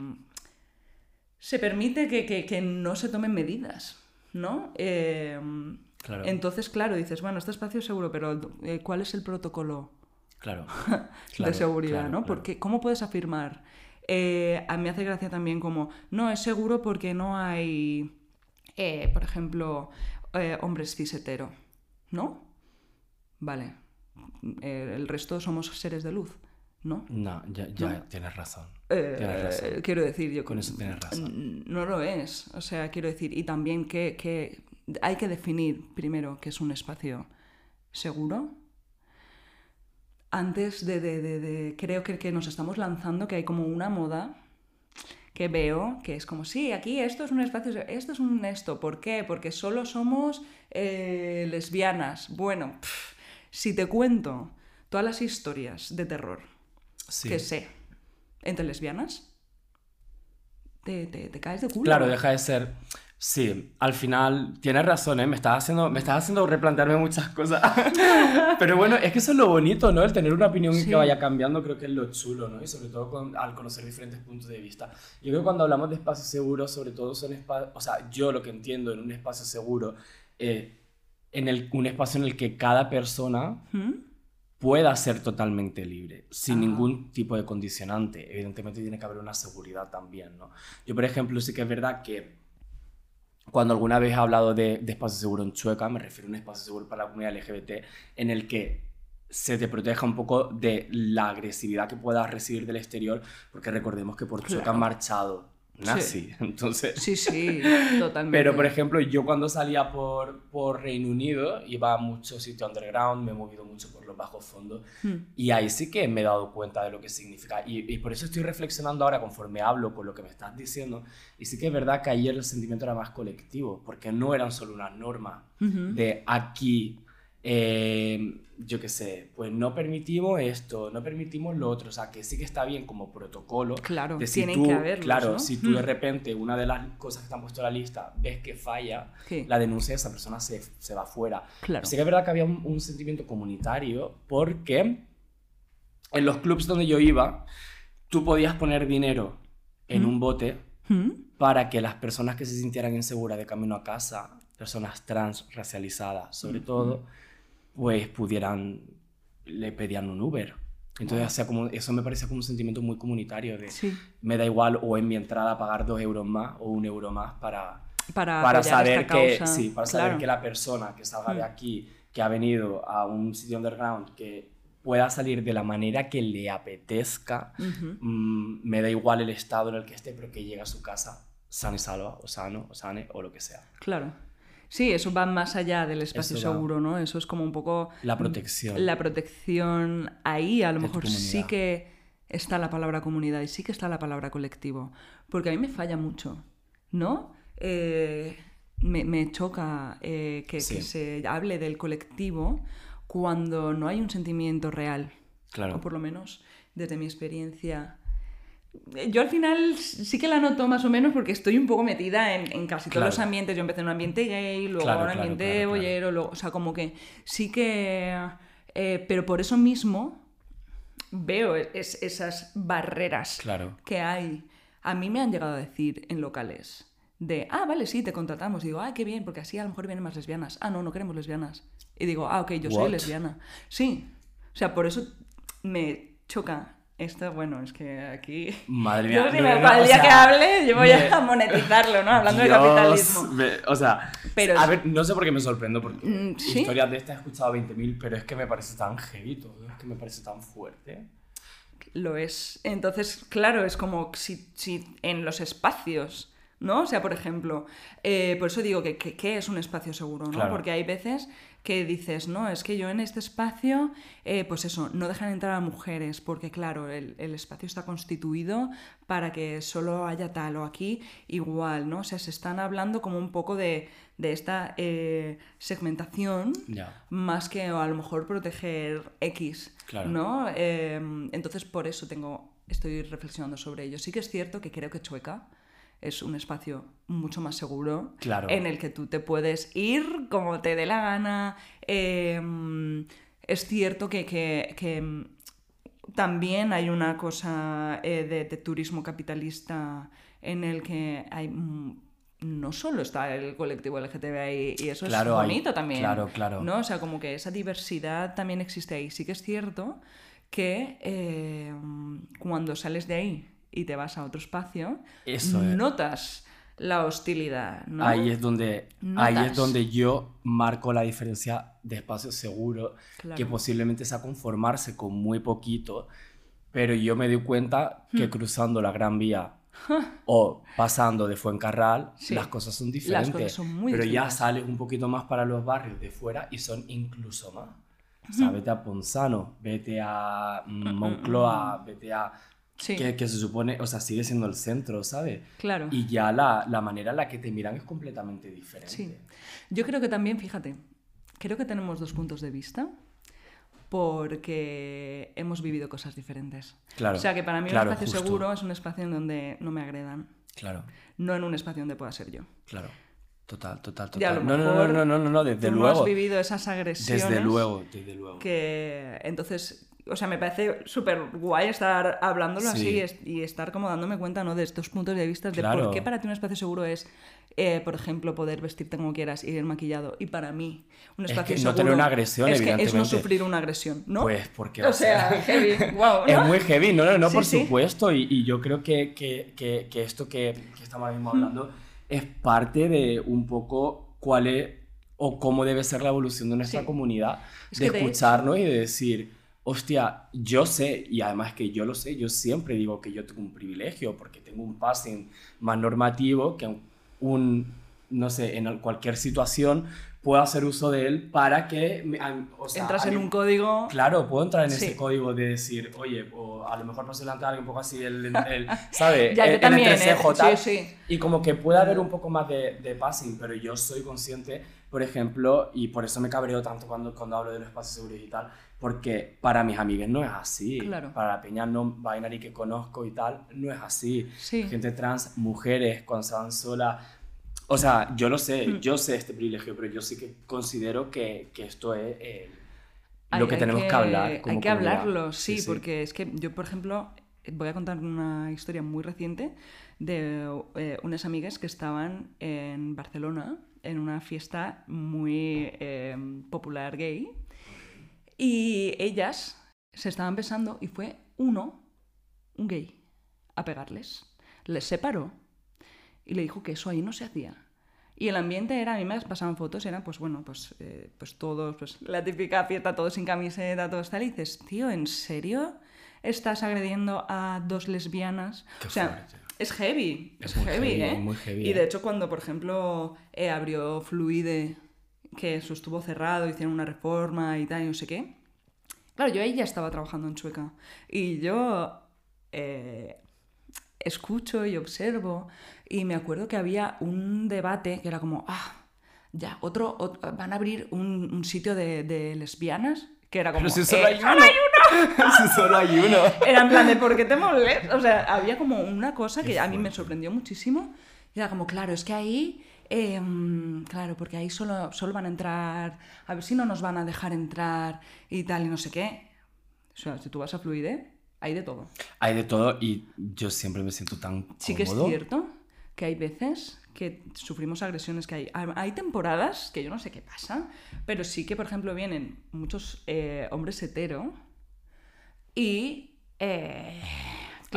se permite que, no se tomen medidas, ¿no? Em, entonces, claro, dices, bueno, este espacio es seguro, pero eh, ¿cuál es el protocolo claro, de seguridad, ¿no? Porque, ¿cómo puedes afirmar? Eh, a mí me hace gracia también como, no, es seguro porque no hay, eh, por ejemplo, hombres cis hetero, ¿no? Vale, eh, el resto somos seres de luz, ¿no? No, ya, Tienes, razón. Eh, quiero decir, yo... Con eso tienes razón. No lo es, o sea, quiero decir, y también que, hay que definir primero qué es un espacio seguro. Antes de, creo que, que nos estamos lanzando, que hay como una moda que veo que es como, sí, aquí esto es un espacio, esto es un esto, ¿por qué? Porque solo somos eh, lesbianas. Bueno, si te cuento todas las historias de terror que sé entre lesbianas, te, caes de culo. Claro, deja de ser. Sí, al final tienes razón, ¿eh? me, estás haciendo, me estás haciendo replantearme muchas cosas. Pero bueno, es que eso es lo bonito, ¿no? El tener una opinión que vaya cambiando, creo que es lo chulo, ¿no? Y sobre todo al conocer diferentes puntos de vista. Yo creo que cuando hablamos de espacios seguros, sobre todo son espacios, o sea, yo lo que entiendo en un espacio seguro, eh, en el, un espacio en el que cada persona pueda ser totalmente libre, sin ningún tipo de condicionante. Evidentemente tiene que haber una seguridad también, ¿no? Yo, por ejemplo, sí que es verdad que cuando alguna vez he hablado de, de espacio seguro en Chueca, me refiero a un espacio seguro para la comunidad LGBT en el que se te proteja un poco de la agresividad que puedas recibir del exterior, porque recordemos que por Chueca han marchado nazi. Entonces. Sí, sí, totalmente. Pero, por ejemplo, yo cuando salía por, por Reino Unido iba a muchos sitios underground, me he movido mucho por los bajos fondos hmm. y ahí sí que me he dado cuenta de lo que significa. Y, y, por eso estoy reflexionando ahora conforme hablo con lo que me estás diciendo. Y sí que es verdad que ayer el sentimiento era más colectivo, porque no eran solo unas normas de aquí eh, yo qué sé, pues no permitimos esto, no permitimos lo otro, o sea, que sí que está bien como protocolo. Claro, de tienen que haberlo. Claro, si tú de mm. repente una de las cosas que están puesto en la lista ves que falla, la denuncia de esa persona se, se va fuera. Claro. Sí que es verdad que había un, sentimiento comunitario porque en los clubs donde yo iba, tú podías poner dinero en mm. un bote mm. para que las personas que se sintieran inseguras de camino a casa, personas trans racializadas sobre todo, pues pudieran, le pedían un Uber. Entonces, como, eso me parece como un sentimiento muy comunitario de me da igual o en mi entrada pagar dos euros más o un euro más para, para, para saber que sí, para saber que la persona que salga de hmm. aquí, que ha venido a un sitio underground, que pueda salir de la manera que le apetezca, mm, me da igual el estado en el que esté, pero que llegue a su casa sano y salva, o sano, o sane, o lo que sea. Claro. Sí, eso va más allá del espacio Eso va. seguro, ¿no? Eso es como un poco La protección. la protección ahí. A lo De mejor sí que está la palabra comunidad y sí que está la palabra colectivo. Porque a mí me falla mucho, ¿no? Eh, me, me choca eh, que, Sí. que se hable del colectivo cuando no hay un sentimiento real. Claro. O por lo menos desde mi experiencia. Yo al final sí que la noto más o menos porque estoy un poco metida en, en casi todos los ambientes. Yo empecé en un ambiente gay, luego Claro, en un claro, ambiente boyero, luego- o sea, como que sí que... eh, pero por eso mismo veo es- esas barreras que hay. A mí me han llegado a decir en locales de, ah, vale, sí, te contratamos. Y digo, ah, qué bien, porque así a lo mejor vienen más lesbianas. Ah, no, no queremos lesbianas. Y digo, ah, ok, yo soy What? lesbiana. Sí. O sea, por eso me choca esto. Bueno, es que aquí... Madre Yo mía. si no, para el o día sea, que hable, yo voy me- a monetizarlo, ¿no? Hablando de capitalismo. me- o sea, Pero- a ver, no sé por qué me sorprendo, porque Mm, ¿sí? historias de estas he escuchado 20.000, pero es que me parece tan heavy todo, es que me parece tan fuerte. Lo es. Entonces, claro, es como si, si en los espacios, ¿no? O sea, por ejemplo, eh, por eso digo que, que- ¿qué es un espacio seguro, ¿no? Claro. Porque hay veces que dices, no, es que yo en este espacio, eh, pues eso, no dejan entrar a mujeres, porque claro, el, el espacio está constituido para que solo haya tal o aquí igual, ¿no? O sea, se están hablando como un poco de, de esta eh, segmentación más que a lo mejor proteger X, Claro. ¿no? Eh, entonces por eso tengo, estoy reflexionando sobre ello. Sí que es cierto que creo que Chueca es un espacio mucho más seguro Claro. en el que tú te puedes ir como te dé la gana. Eh, es cierto que, que- que, también hay una cosa eh, de, de turismo capitalista en el que hay... No solo está el colectivo LGTBI y eso Claro, es hay- bonito también. claro, claro. ¿no? O sea, como que esa diversidad también existe ahí. Sí que es cierto que eh, cuando sales de ahí y te vas a otro espacio, Eso es. notas la hostilidad, ¿no? Ahí es donde ahí es donde yo marco la diferencia de espacio seguro, Claro. que posiblemente sea conformarse con muy poquito, pero yo me di cuenta Hmm. que cruzando la Gran Vía o pasando de Fuencarral, Sí. las cosas son diferentes. cosas son muy pero ya sales un poquito más para los barrios de fuera y son incluso más. O sea, vete a Ponzano, vete a mm, Moncloa, vete a... Sí. Que, que se supone, o sea, sigue siendo el centro, ¿sabes? Claro. Y ya la, la manera en la que te miran es completamente diferente. Sí. Yo creo que también, fíjate, creo que tenemos dos puntos de vista porque hemos vivido cosas diferentes. Claro, O sea, que para mí claro, un espacio justo. seguro es un espacio en donde no me agredan, Claro, no en un espacio donde pueda ser yo. claro. Total, total, total. No, no, no, no, no, no, desde tú no luego. has vivido esas agresiones. Desde luego, desde luego. Que entonces, o sea, me parece súper guay estar hablándolo Sí. así y es- estar como dándome cuenta, ¿no? De estos puntos de vista, de por qué para ti un espacio seguro es, eh, por ejemplo, poder vestirte como quieras y ir maquillado. Y para mí, un Es espacio que seguro. no tener una agresión, es que es no evidentemente. sufrir una agresión, ¿no? Pues porque O sea, heavy, wow. Es muy heavy, no, no, no, Sí, por sí. supuesto. Y, y yo creo que, que, que, que esto que, estamos ahora mismo hablando es parte de un poco cuál es o cómo debe ser la evolución de nuestra comunidad, Es de escucharnos y de decir, hostia, yo sé, y además que yo lo sé, yo siempre digo que yo tengo un privilegio porque tengo un passing más normativo que un, no sé, en cualquier situación puedo hacer uso de él para que... o sea, Entras a en un código. Claro, puedo entrar en Sí. ese código de decir, oye, o a lo mejor paso delante de alguien un poco así, el, el ¿sabes? Ya, yo El- el también, ¿eh? entrecejo, tal. Sí, sí. Y como que puede haber un poco más de, de passing, pero yo soy consciente, por ejemplo, y por eso me cabreo tanto cuando, cuando hablo de los espacios seguros y tal, porque para mis amigues no es así. Claro. Para la peña no binary que conozco y tal, no es así. Sí. Gente trans, mujeres, cuando van solas. O sea, yo lo sé, Mm. yo sé este privilegio, pero yo sí que considero que, que esto es eh, Hay- lo que hay tenemos que, hablar. como Hay que comunidad. hablarlo, sí, porque es que yo, por ejemplo, voy a contar una historia muy reciente de eh, unas amigas que estaban en Barcelona en una fiesta muy eh, popular gay y ellas se estaban besando y fue uno, un gay, a pegarles. Les separó y le dijo que eso ahí no se hacía. Y el ambiente era, a mí me pasaban fotos, era pues bueno, pues, eh, pues todos, pues la típica fiesta, todos sin camiseta, todos tal. Y dices, tío, ¿en serio estás agrediendo a dos lesbianas? Qué o sea, fuerte. es heavy, es, Es muy heavy, heavy, ¿eh? muy heavy, y ¿eh? de hecho cuando, por ejemplo, eh, abrió Fluide, que eso estuvo cerrado, hicieron una reforma y tal, y no sé qué. Claro, yo ahí ya estaba trabajando en Chueca. Y yo eh, escucho y observo y me acuerdo que había un debate que era como, ah, ya, otro, ot- van a abrir un, un sitio de, de lesbianas, que era como... Pero si solo "Eh, hay uno. si solo hay uno. era en plan de, ¿por qué te molestas? O sea, había como una cosa que a mí me sorprendió muchísimo. Y era como, claro, es que ahí, eh, mm, claro, porque ahí solo, solo van a entrar, a ver si no nos van a dejar entrar y tal, y no sé qué. O sea, si tú vas a Fluide, hay de todo. Hay de todo y yo siempre me siento tan Sí que es cómodo. cierto que hay veces que sufrimos agresiones, que hay, hay temporadas que yo no sé qué pasa, pero sí que, por ejemplo, vienen muchos eh, hombres hetero y... eh,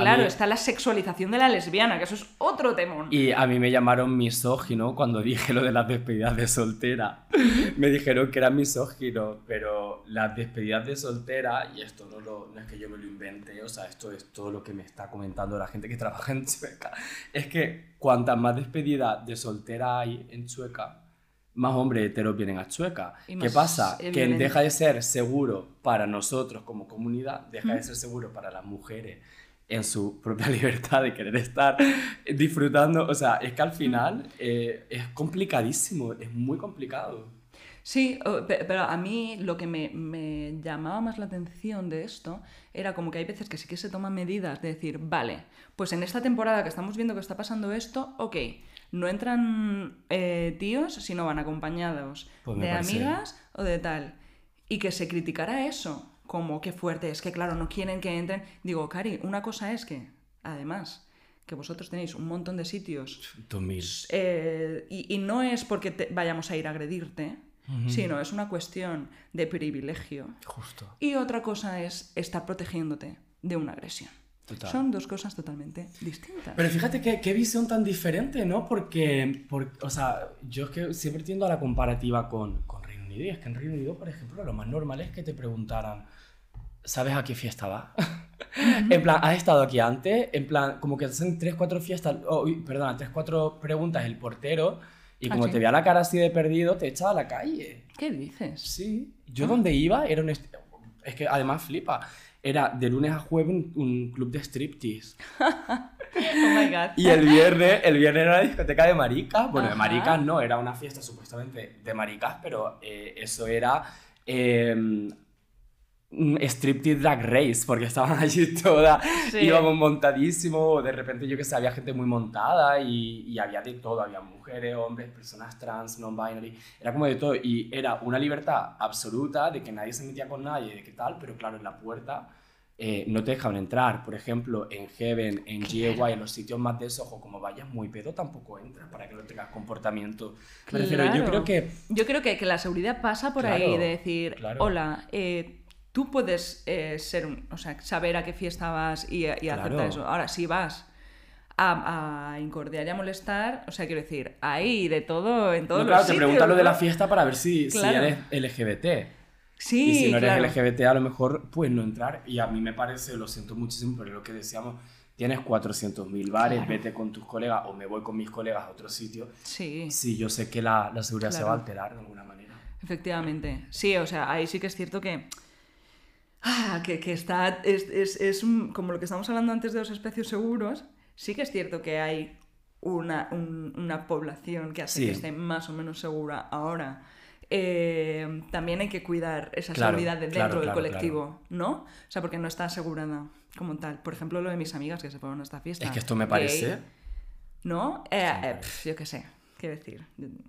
claro, mí- está la sexualización de la lesbiana, que eso es otro temón. Y a mí me llamaron misógino cuando dije lo de las despedidas de soltera. me dijeron que era misógino, pero las despedidas de soltera, y esto no, lo- no es que yo me lo inventé, o sea, esto es todo lo que me está comentando la gente que trabaja en Chueca, es que cuantas más despedidas de soltera hay en Chueca, más hombres heteros vienen a Chueca. ¿Qué pasa? eh, Que deja de ser seguro para nosotros como comunidad, deja de ser seguro para las mujeres en su propia libertad de querer estar disfrutando. O sea, es que al final eh, es complicadísimo, es muy complicado. Sí, pero a mí lo que me, me llamaba más la atención de esto era como que hay veces que sí que se toman medidas de decir, vale, pues en esta temporada que estamos viendo que está pasando esto, ok, no entran eh, tíos, sino van acompañados Pues de parece- amigas o de tal. Y que se criticara eso, como qué fuerte, es que claro, no quieren que entren. Digo, Cari, una cosa es que, además, que vosotros tenéis un montón de sitios 2000. eh, y, y no es porque te- vayamos a ir a agredirte, sino es una cuestión de privilegio. Justo. Y otra cosa es estar protegiéndote de una agresión. Total. Son dos cosas totalmente distintas. Pero fíjate qué, qué visión tan diferente, ¿no? Porque, por- o sea, yo es que siempre tiendo a la comparativa con, con Reino Unido. Y es que en Reino Unido, por ejemplo, lo más normal es que te preguntaran, ¿sabes a qué fiesta vas? en plan, ¿has estado aquí antes? En plan, como que hacen tres, cuatro fiestas, oh, uy, perdona, tres, cuatro preguntas el portero. Y ¿Ah, como sí? te veía la cara así de perdido, te echaba a la calle. ¿Qué dices? Sí, yo donde iba era un... Es que además flipa. Era de lunes a jueves un, un club de striptease. Oh my god. Y el viernes, el viernes era una discoteca de maricas. Bueno, de maricas no, era una fiesta supuestamente de maricas, pero eh, eso era eh, un striptease drag race, porque estaban allí todas, Sí. íbamos montadísimo, de repente yo que sé, había gente muy montada y, y había de todo, había mujeres, hombres, personas trans, non-binary, era como de todo y era una libertad absoluta de que nadie se metía con nadie, de qué tal, pero claro, en la puerta eh, no te dejaban entrar. Por ejemplo, en Heaven, en GAY, en los sitios más de sojo, como vayas muy pedo, tampoco entras para que no tengas comportamiento. Me refiero, yo Claro. creo que Yo creo que, que la seguridad pasa por Claro, ahí de decir, claro. hola, eh, tú puedes eh, ser un- o sea, saber a qué fiesta vas y, y aceptar Claro. eso. Ahora, si vas a, a incordiar y a molestar, o sea, quiero decir, hay de todo en todos No, claro, los te sitios, preguntan lo de la ¿no? fiesta para ver si, si Claro. eres LGBT. Sí, y si no eres. LGBT, a lo mejor, pues no entrar. Y a mí me parece, lo siento muchísimo, pero lo que decíamos, tienes 400.000 bares, Claro. vete con tus colegas o me voy con mis colegas a otro sitio. Sí, Si yo sé que la, la seguridad se Claro. va a alterar de alguna manera. efectivamente. Sí, o sea, ahí sí que es cierto que... Ah, que, que está... Es, es, es un- como lo que estamos hablando antes de los espacios seguros, sí que es cierto que hay una, un- una población que hace Sí. que esté más o menos segura ahora. Eh, también hay que cuidar esa Claro, seguridad de claro, dentro del claro, colectivo, ¿no? O sea, porque no está asegurada como tal. Por ejemplo, lo de mis amigas que se fueron a esta fiesta. Es que esto me gay, parece... ¿No? Eh, eh, pf, yo qué sé, qué decir.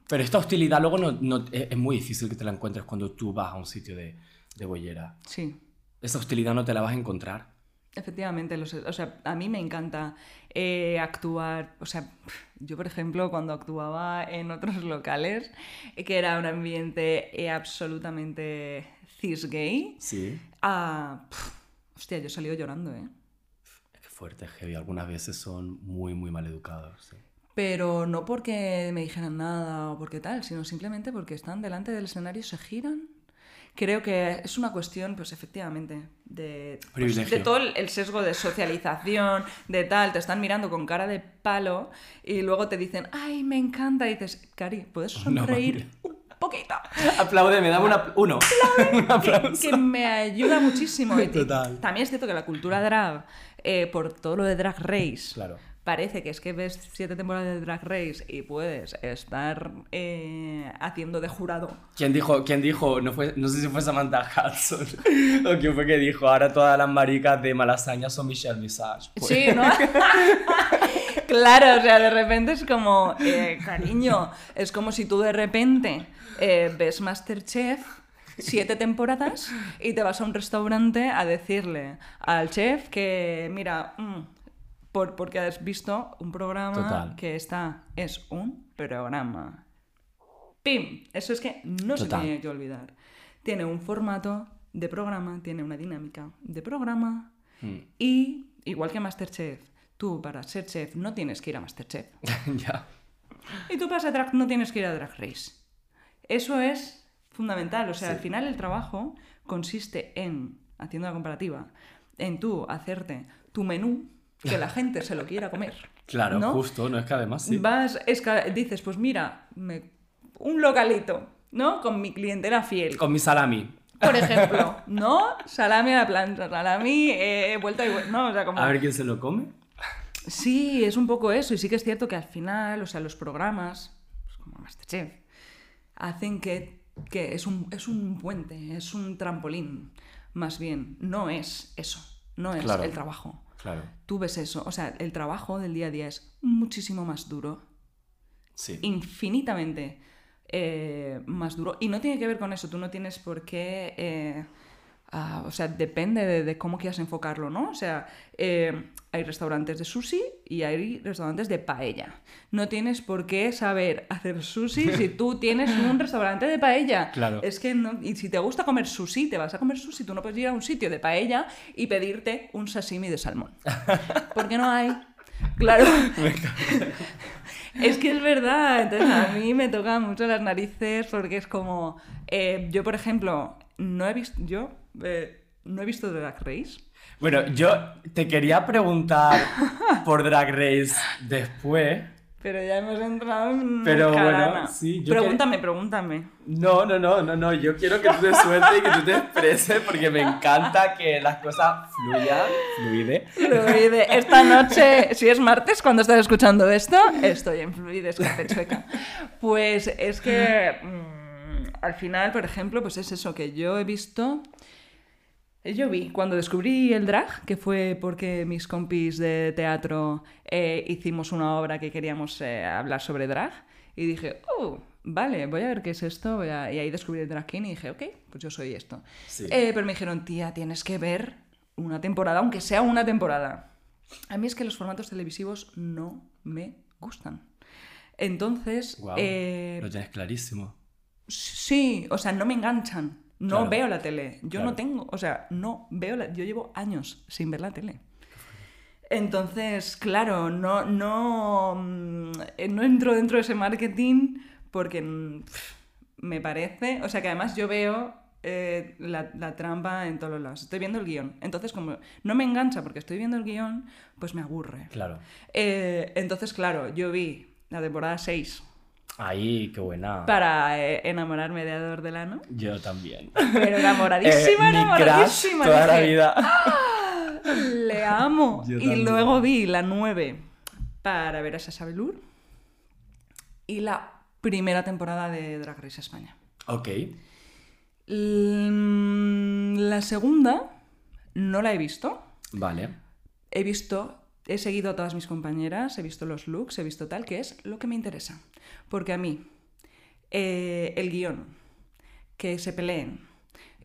Pero esta hostilidad luego no, no- es, es muy difícil que te la encuentres cuando tú vas a un sitio de, de bollera. Sí, Esa hostilidad no te la vas a encontrar. Efectivamente, los- o sea, a mí me encanta eh, actuar, o sea, yo por ejemplo cuando actuaba en otros locales, que era un ambiente eh, absolutamente cis-gay, Sí. ah, pf, hostia, yo he salido llorando, ¿eh? Es que fuerte, heavy. Algunas veces son muy, muy mal educados. sí. Pero no porque me dijeran nada o porque tal, sino simplemente porque están delante del escenario, se giran. Creo que es una cuestión, pues efectivamente, de, pues, de todo el sesgo de socialización, de tal, te están mirando con cara de palo y luego te dicen, ay, me encanta, y dices, Cari, ¿puedes sonreír un poquito? Apláudeme, dame una, uno. Un que, me ayuda muchísimo. Total. También es cierto que la cultura drag, eh, por todo lo de Drag Race, Claro. Parece que es que ves siete temporadas de Drag Race y puedes estar eh, haciendo de jurado. ¿Quién dijo, quién dijo? No, fue, no sé si fue Samantha Hudson o quién fue que dijo, ahora todas las maricas de Malasaña son Michelle Visage. Pues, Sí, ¿no? claro, o sea, de repente es como, eh, cariño, es como si tú de repente eh, ves Masterchef siete temporadas y te vas a un restaurante a decirle al chef que, mira, mm, por, porque has visto un programa Total. que está, es un programa. ¡Pim! Eso es que no se tiene que olvidar. Tiene un formato de programa, tiene una dinámica de programa Mm. y, igual que Masterchef, tú para ser chef no tienes que ir a Masterchef. ya. Y tú para ser drag no tienes que ir a Drag Race. Eso es fundamental. O sea, Sí. al final el trabajo consiste en, haciendo la comparativa, en tú hacerte tu menú, que la gente se lo quiera comer. Claro, ¿no? justo, no es que además sí. Vas, esca- dices, pues mira, me- un localito, ¿no? Con mi clientela fiel. Con mi salami. Por ejemplo, ¿no? Salami a la plancha, salami, eh, vuelta y vuelta, ¿no? O sea, como... A ver quién se lo come. Sí, es un poco eso. Y sí que es cierto que al final, o sea, los programas, pues como Masterchef, hacen que, que es, un, es un puente, es un trampolín. Más bien, no es eso. No es Claro. el trabajo. Claro, Tú ves eso. O sea, el trabajo del día a día es muchísimo más duro. sí. Infinitamente eh, más duro. Y no tiene que ver con eso. Tú no tienes por qué. eh, ah, o sea, depende de, de cómo quieras enfocarlo, ¿no? O sea, eh, hay restaurantes de sushi y hay restaurantes de paella. No tienes por qué saber hacer sushi si tú tienes un restaurante de paella. Claro. Es que no. Y si te gusta comer sushi, te vas a comer sushi. Tú no puedes ir a un sitio de paella y pedirte un sashimi de salmón. Porque no hay. Claro. Es que es verdad, entonces a mí me toca mucho las narices porque es como, eh, yo por ejemplo, no he visto, yo eh, no he visto Drag Race. Bueno, yo te quería preguntar por Drag Race después. Pero ya hemos entrado en Pero jarana. bueno, sí, yo Pregúntame, pregúntame. No, no, no, no, no. Yo quiero que tú te sueltes y que tú te expreses porque me encanta que las cosas fluyan, fluide. Fluide. Esta noche, si es martes cuando estás escuchando esto, estoy en Fluides Café Chueca. Pues es que mm, al final, por ejemplo, pues es eso que yo he visto. Yo vi cuando descubrí el drag, que fue porque mis compis de teatro eh, hicimos una obra que queríamos eh, hablar sobre drag, y dije, oh, vale, voy a ver qué es esto, voy a- y ahí descubrí el drag king y dije, ok, pues yo soy esto. Sí. Eh, pero me dijeron, tía, tienes que ver una temporada, aunque sea una temporada. A mí es que los formatos televisivos no me gustan. Entonces, eh, lo tienes clarísimo. sí, o sea, no me enganchan. No Claro. veo la tele. Yo Claro. no tengo, o sea, no veo la... Yo llevo años sin ver la tele. Entonces, claro, no, no, mm, no entro dentro de ese marketing porque mm, me parece, o sea que además yo veo eh, la, la trampa en todos los lados. Estoy viendo el guion. Entonces, como no me engancha porque estoy viendo el guion, pues me aburre. Claro. Eh, entonces, claro, yo vi la temporada 6 Ahí, qué buena. para eh, enamorarme de Ador Delano. Yo también. Pero Eh, enamoradísima, mi crush enamoradísima. toda la vida. Le amo. Yo y también. luego vi la 9 para ver a Sasha Velour y la primera temporada de Drag Race España. Ok. Mm, La segunda no la he visto. Vale. He visto, he seguido a todas mis compañeras, he visto los looks, he visto tal, que es lo que me interesa. Porque a mí, eh, el guion, que se peleen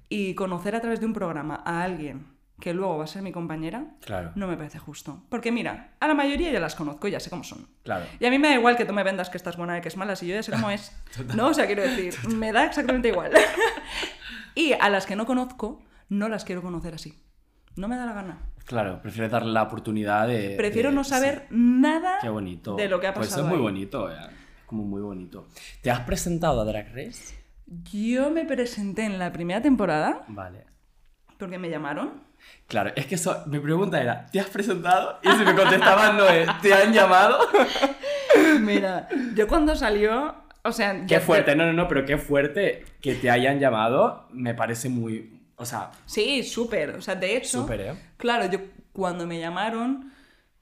y conocer a través de un programa a alguien que luego va a ser mi compañera, Claro. no me parece justo. Porque mira, a la mayoría ya las conozco, ya sé cómo son. Claro. Y a mí me da igual que tú me vendas que estás buena y que es mala, si yo ya sé cómo es. No, o sea, quiero decir, me da exactamente igual. y a las que no conozco, no las quiero conocer así. No me da la gana. Claro, prefiero darle la oportunidad de. Prefiero de- no saber Eh, sí. nada Qué bonito. de lo que ha Pues pasado. es muy ahí. bonito, eh. Es como muy bonito. ¿Te has presentado a Drag Race? Yo me presenté en la primera temporada Vale. porque me llamaron. Claro, es que eso, mi pregunta era, ¿te has presentado? Y si me contestaban no es, ¿te han llamado? Mira, yo cuando salió, o sea... Qué fuerte, no, no, no, pero qué fuerte que te hayan llamado, me parece muy, o sea, Sí, súper. O sea, de hecho... súper, ¿eh? Claro, yo cuando me llamaron,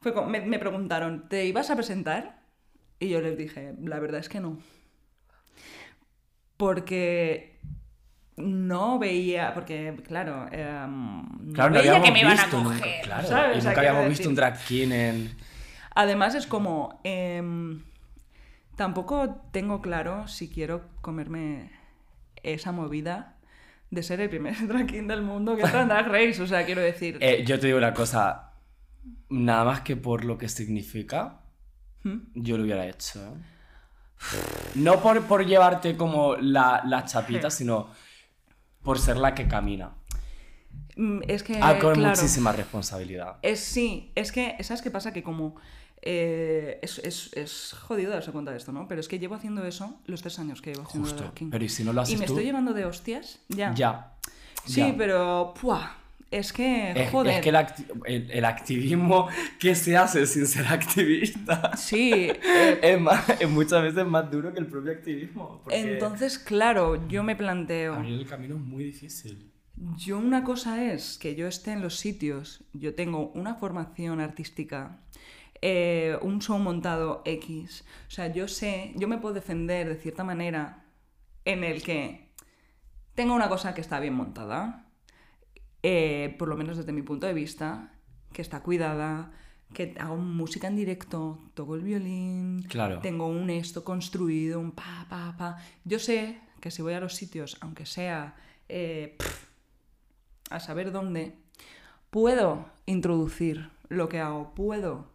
fue me, me preguntaron, ¿te ibas a presentar? Y yo les dije, la verdad es que no. Porque no veía, porque claro, em, no Claro, no veía que me iban a visto nunca, coger, claro, ¿sabes? y O sea, nunca habíamos visto un drag king en... Además es como, em, tampoco tengo claro si quiero comerme esa movida de ser el primer drag king del mundo que está en Drag Race, o sea, quiero decir... Eh, yo te digo una cosa, nada más que por lo que significa, ¿Mm? yo lo hubiera hecho. ¿eh? No por, por llevarte como la, la chapita, sino por ser la que camina. Mm, Es que, Ah, con claro, muchísima responsabilidad. Es sí, es que, ¿sabes qué pasa? Que como eh, es, es, es jodido darse cuenta de esto, ¿no? Pero es que llevo haciendo eso los tres años que llevo haciendo Justo. Drag King. Pero ¿y si no lo haces y me tú? estoy llevando de hostias, ya. Ya. Sí, ya. pero ¡pua! es que, Es, joder. es que el, acti- el- el activismo que se hace sin ser activista Sí, eh, es, más, es muchas veces más duro que el propio activismo. entonces, claro, yo me planteo... Abrir el camino es muy difícil. Yo una cosa es que yo esté en los sitios, yo tengo una formación artística, eh, un show montado X, o sea, yo sé, yo me puedo defender de cierta manera en el que tengo una cosa que está bien montada, eh, por lo menos desde mi punto de vista, que está cuidada, que hago música en directo, toco el violín, Claro. tengo un esto construido, un pa, pa, pa. Yo sé que si voy a los sitios, aunque sea eh, pff, a saber dónde, puedo introducir lo que hago, puedo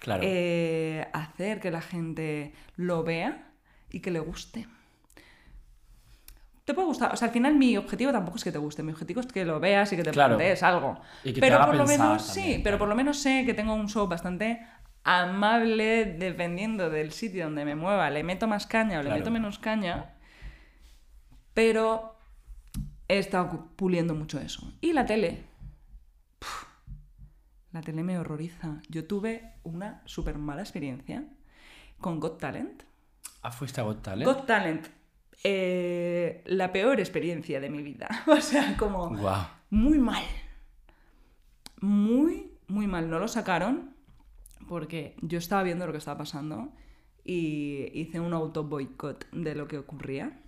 Claro. eh, hacer que la gente lo vea y que le guste. Te puede gustar, o sea, al final mi objetivo tampoco es que te guste, mi objetivo es que lo veas y que te Claro. plantees algo. Y que te pero haga por lo menos, también, sí, pero por lo menos sé que tengo un show bastante amable dependiendo del sitio donde me mueva. Le meto más caña o le meto menos caña, pero he estado puliendo mucho eso. Y la tele. La tele me horroriza. Yo tuve una súper mala experiencia con Got Talent. Ah, fuiste a Got Talent. Got Talent. eh, la peor experiencia de mi vida. O sea, como muy mal. Muy, muy mal. No lo sacaron porque yo estaba viendo lo que estaba pasando y hice un auto boicot de lo que ocurría.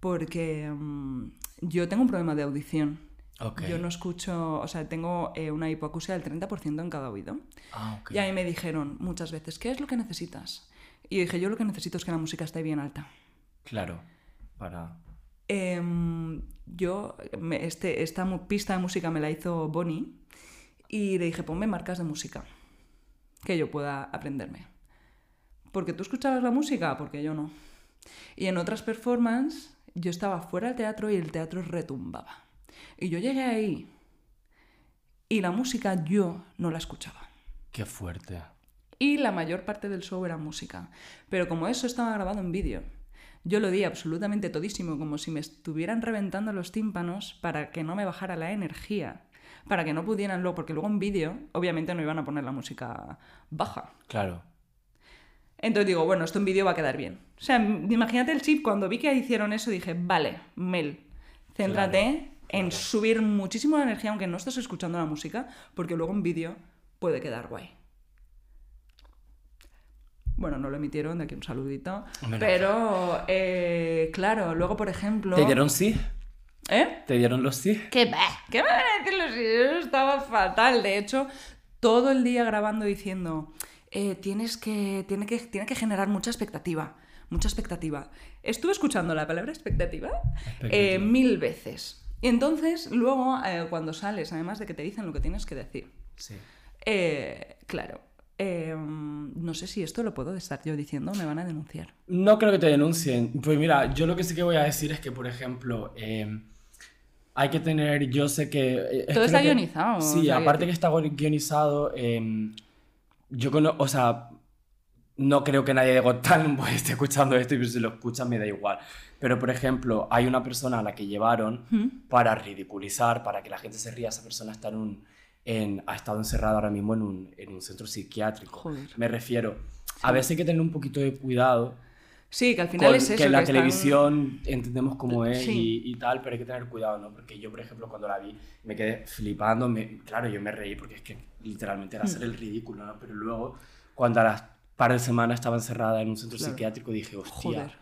Porque mm, yo tengo un problema de audición. Ok. Yo no escucho, o sea, tengo eh, una hipoacusia del 30% en cada oído. Ah, ok. Y a mí me dijeron muchas veces, ¿qué es lo que necesitas? Y dije, yo lo que necesito es que la música esté bien alta. Claro. Para. Em, yo, me- este, esta pista de música me la hizo Bonnie y le dije, ponme marcas de música que yo pueda aprenderme. Porque tú escuchabas la música, porque yo no. Y en otras performances yo estaba fuera del teatro y el teatro retumbaba. Y yo llegué ahí y la música yo no la escuchaba. Qué fuerte. Y la mayor parte del show era música. Pero como eso estaba grabado en vídeo, yo lo di absolutamente todísimo, como si me estuvieran reventando los tímpanos para que no me bajara la energía, para que no pudieran luego, porque luego en vídeo obviamente no iban a poner la música baja. Claro. Entonces digo, bueno, esto en vídeo va a quedar bien. O sea, imagínate el chip, cuando vi que hicieron eso dije, vale, Mel, céntrate en subir muchísimo la energía aunque no estés escuchando la música, porque luego en vídeo puede quedar guay. Bueno, no lo emitieron, de aquí un saludito. Pero, eh, claro, luego, por ejemplo... ¿Te dieron sí? ¿Eh? ¿Te dieron los sí? ¿Qué va? ¿Qué me van a decir los idiotas? Estaba fatal. De hecho, todo el día grabando diciendo, eh, tienes que, tiene que, tiene que generar mucha expectativa. Mucha expectativa. Estuve escuchando la palabra expectativa, eh, Expectativa. mil veces. Y entonces, luego, eh, cuando sales, además de que te dicen lo que tienes que decir, Sí. eh, claro, eh, no sé si esto lo puedo estar yo diciendo, me van a denunciar. No creo que te denuncien. Pues mira, yo lo que sí que voy a decir es que, por ejemplo, eh, hay que tener, yo sé que... eh, es Todo está que- guionizado, Sí, aparte que- que está guionizado, eh, yo conozco, o sea, no creo que nadie de Got Talent pues, esté escuchando esto y si lo escuchan me da igual. Pero, por ejemplo, hay una persona a la que llevaron para ridiculizar, para que la gente se ría. Esa persona está en un, en, ha estado encerrada ahora mismo en un, en un centro psiquiátrico. Me refiero, a veces hay que tener un poquito de cuidado. Sí, que al final es eso. Que la televisión entendemos cómo es y, y, tal, pero hay que tener cuidado, ¿no? Porque yo, por ejemplo, cuando la vi, me quedé flipando. Me, claro, yo me reí porque es que literalmente era hacer el ridículo, ¿no? Pero luego, cuando a las par de semanas estaba encerrada en un centro psiquiátrico, dije, hostia. Joder.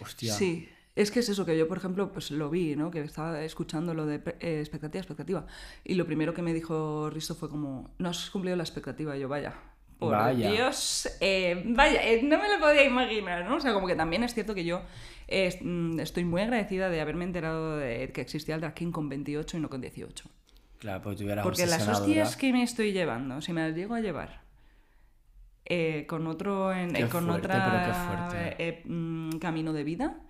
Hostia. Sí, es que es eso, que yo, por ejemplo, pues lo vi, ¿no? Que estaba escuchando lo de eh, expectativa, expectativa. Y lo primero que me dijo Risto fue como, no has cumplido la expectativa. Y yo, vaya, por vaya. Dios, eh, vaya, eh, no me lo podía imaginar, ¿no? O sea, como que también es cierto que yo mm, estoy muy agradecida de haberme enterado de que existía el drag king con 28 y no con 18. Claro, pues hubieras Porque las hostias que me estoy llevando, si me las llego a llevar con otro, en, con otra mm, camino de vida,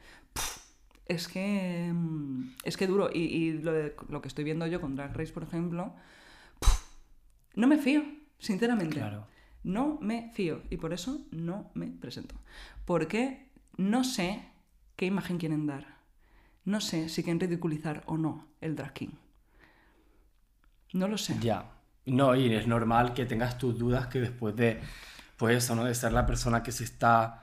es que mm, es que duro. Y, lo, lo, que estoy viendo yo con Drag Race, por ejemplo, no me fío, sinceramente. Claro. No me fío. Y por eso no me presento. Porque no sé qué imagen quieren dar. No sé si quieren ridiculizar o no el drag king. No lo sé. Ya. No, y es normal que tengas tus dudas que después de, pues eso, ¿no? De ser la persona que se está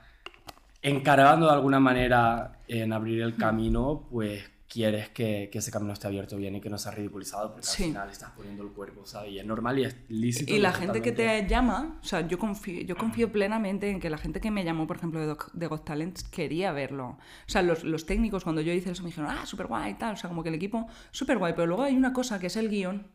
encargando de alguna manera en abrir el camino, pues quieres que, que, ese camino esté abierto bien y que no sea ridiculizado, porque al final estás poniendo el cuerpo, ¿sabes? Y es normal y es lícito. Y la gente que te llama, o sea, yo confío, yo confío plenamente en que la gente que me llamó, por ejemplo, de, de Got Talents, quería verlo. O sea, los, los técnicos, cuando yo hice eso, me dijeron, ah, súper guay, tal. O sea, como que el equipo, súper guay. Pero luego hay una cosa que es el guion.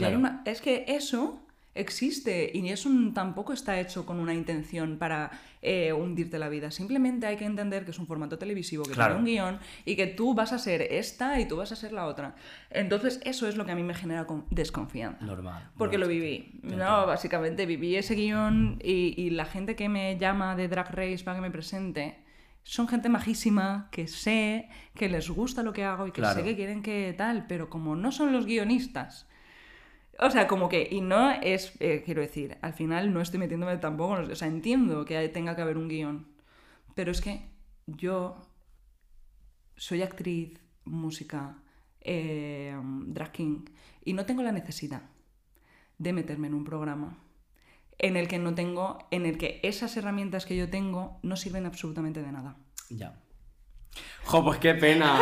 Hay una, es que eso existe y eso tampoco está hecho con una intención para eh, hundirte la vida. Simplemente hay que entender que es un formato televisivo, que tiene un guion y que tú vas a ser esta y tú vas a ser la otra. Entonces eso es lo que a mí me genera desconfianza. Normal. Porque lo viví. No, básicamente viví ese guion y, la gente que me llama de Drag Race para que me presente son gente majísima, que sé que les gusta lo que hago y que sé que quieren que tal, pero como no son los guionistas o sea, como que, y no es, eh, quiero decir, al final no estoy metiéndome tampoco, o sea, entiendo que tenga que haber un guion, pero es que yo soy actriz, música, eh, drag king, y no tengo la necesidad de meterme en un programa en el que no tengo, en el que esas herramientas que yo tengo no sirven absolutamente de nada. Ya. Jo, pues qué pena.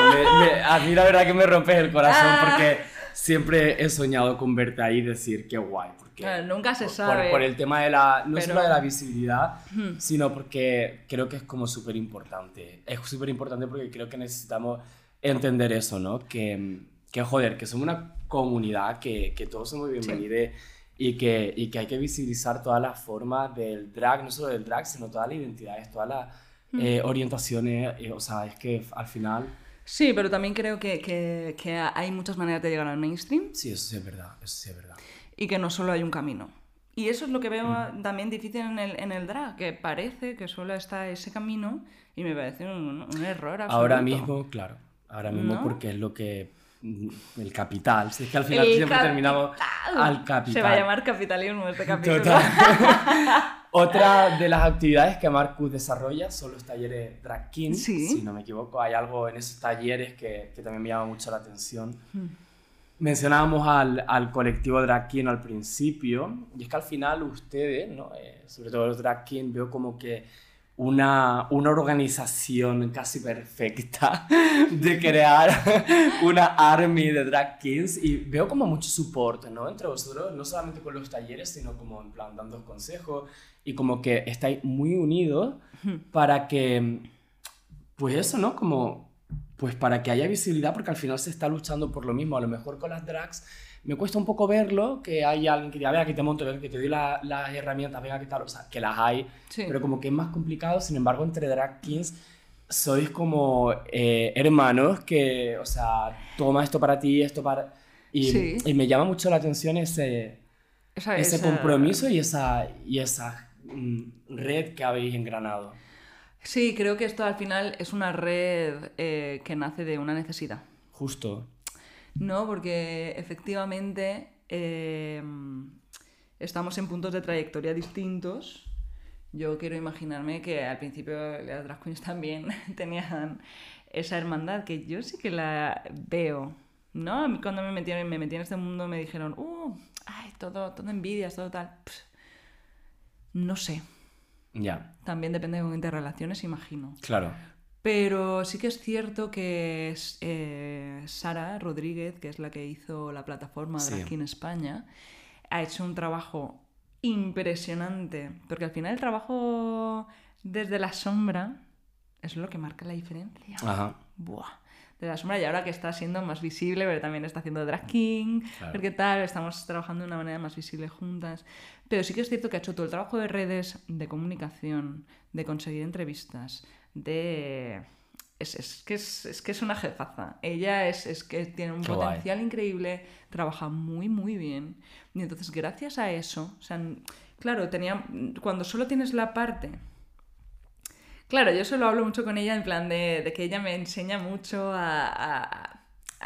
a mí la verdad que me rompes el corazón ah. porque siempre he soñado con verte ahí y decir qué guay. Porque, nunca se sabe. Por, el tema de la, no solo de la visibilidad, sino porque creo que es como súper importante. Es súper importante porque creo que necesitamos entender eso, ¿no? Que, que joder, que somos una comunidad, que, que todos somos bienvenidos. Y que, y que hay que visibilizar todas las formas del drag, no solo del drag, sino todas las identidades, todas las eh, orientaciones. Eh, o sea, es que al final Sí, pero también creo que, que, que, hay muchas maneras de llegar al mainstream. Sí, eso sí es verdad, eso sí es verdad. Y que no solo hay un camino. Y eso es lo que veo mm. también difícil en el, en el drag, que parece que solo está ese camino y me parece un, un error absoluto. Ahora mismo, claro, ahora mismo porque es lo que mm, el capital. Si es que al final siempre terminamos al capital. Se va a llamar capitalismo este capítulo. Otra de las actividades que Marcus desarrolla son los talleres Drag King, si no me equivoco. Hay algo en esos talleres que, que también me llama mucho la atención. Hmm. Mencionábamos al, al, colectivo Drag King al principio, y es que al final ustedes, ¿no? Eh, sobre todo los Drag King, veo como que una, una organización casi perfecta de crear una army de drag kings y veo como mucho soporte, ¿no? Entre vosotros, no solamente con los talleres, sino como en plan dando consejos y como que estáis muy unidos para que, pues eso, ¿no? Como, pues para que haya visibilidad porque al final se está luchando por lo mismo, a lo mejor con las drags me cuesta un poco verlo, que hay alguien que diga, venga, que te monto, que te doy las herramientas, venga, que tal, o sea, que las hay, pero como que es más complicado, sin embargo, entre drag kings sois como eh, hermanos que, o sea, toma esto para ti, esto para... Y, y me llama mucho la atención ese, ese compromiso y esa, y esa mm, red que habéis engranado. Sí, creo que esto al final es una red eh, que nace de una necesidad. Justo. ¿No? Porque efectivamente em, estamos en puntos de trayectoria distintos Yo quiero imaginarme que al principio las drag queens también tenían esa hermandad que yo sí que la veo. ¿No? A mí cuando me metí, me metí en este mundo me dijeron, uh, ay, todo, todo envidias, todo tal. no sé. Ya. También depende de cómo te relaciones, imagino. Claro. Pero sí que es cierto que eh, Sara Rodríguez, que es la que hizo la plataforma de aquí en España, ha hecho un trabajo impresionante. Porque al final el trabajo desde la sombra es lo que marca la diferencia. Ajá. Buah. De la sombra y ahora que está siendo más visible, pero también está haciendo drag king, porque tal, estamos trabajando de una manera más visible juntas. Pero sí que es cierto que ha hecho todo el trabajo de redes, de comunicación, de conseguir entrevistas, de... Es, que es, que es una jefaza. Ella es, que tiene un potencial increíble, trabaja muy, muy bien. Y entonces, gracias a eso, o sea, claro, tenía, cuando solo tienes la parte Claro, yo solo hablo mucho con ella en plan de, que ella me enseña mucho a,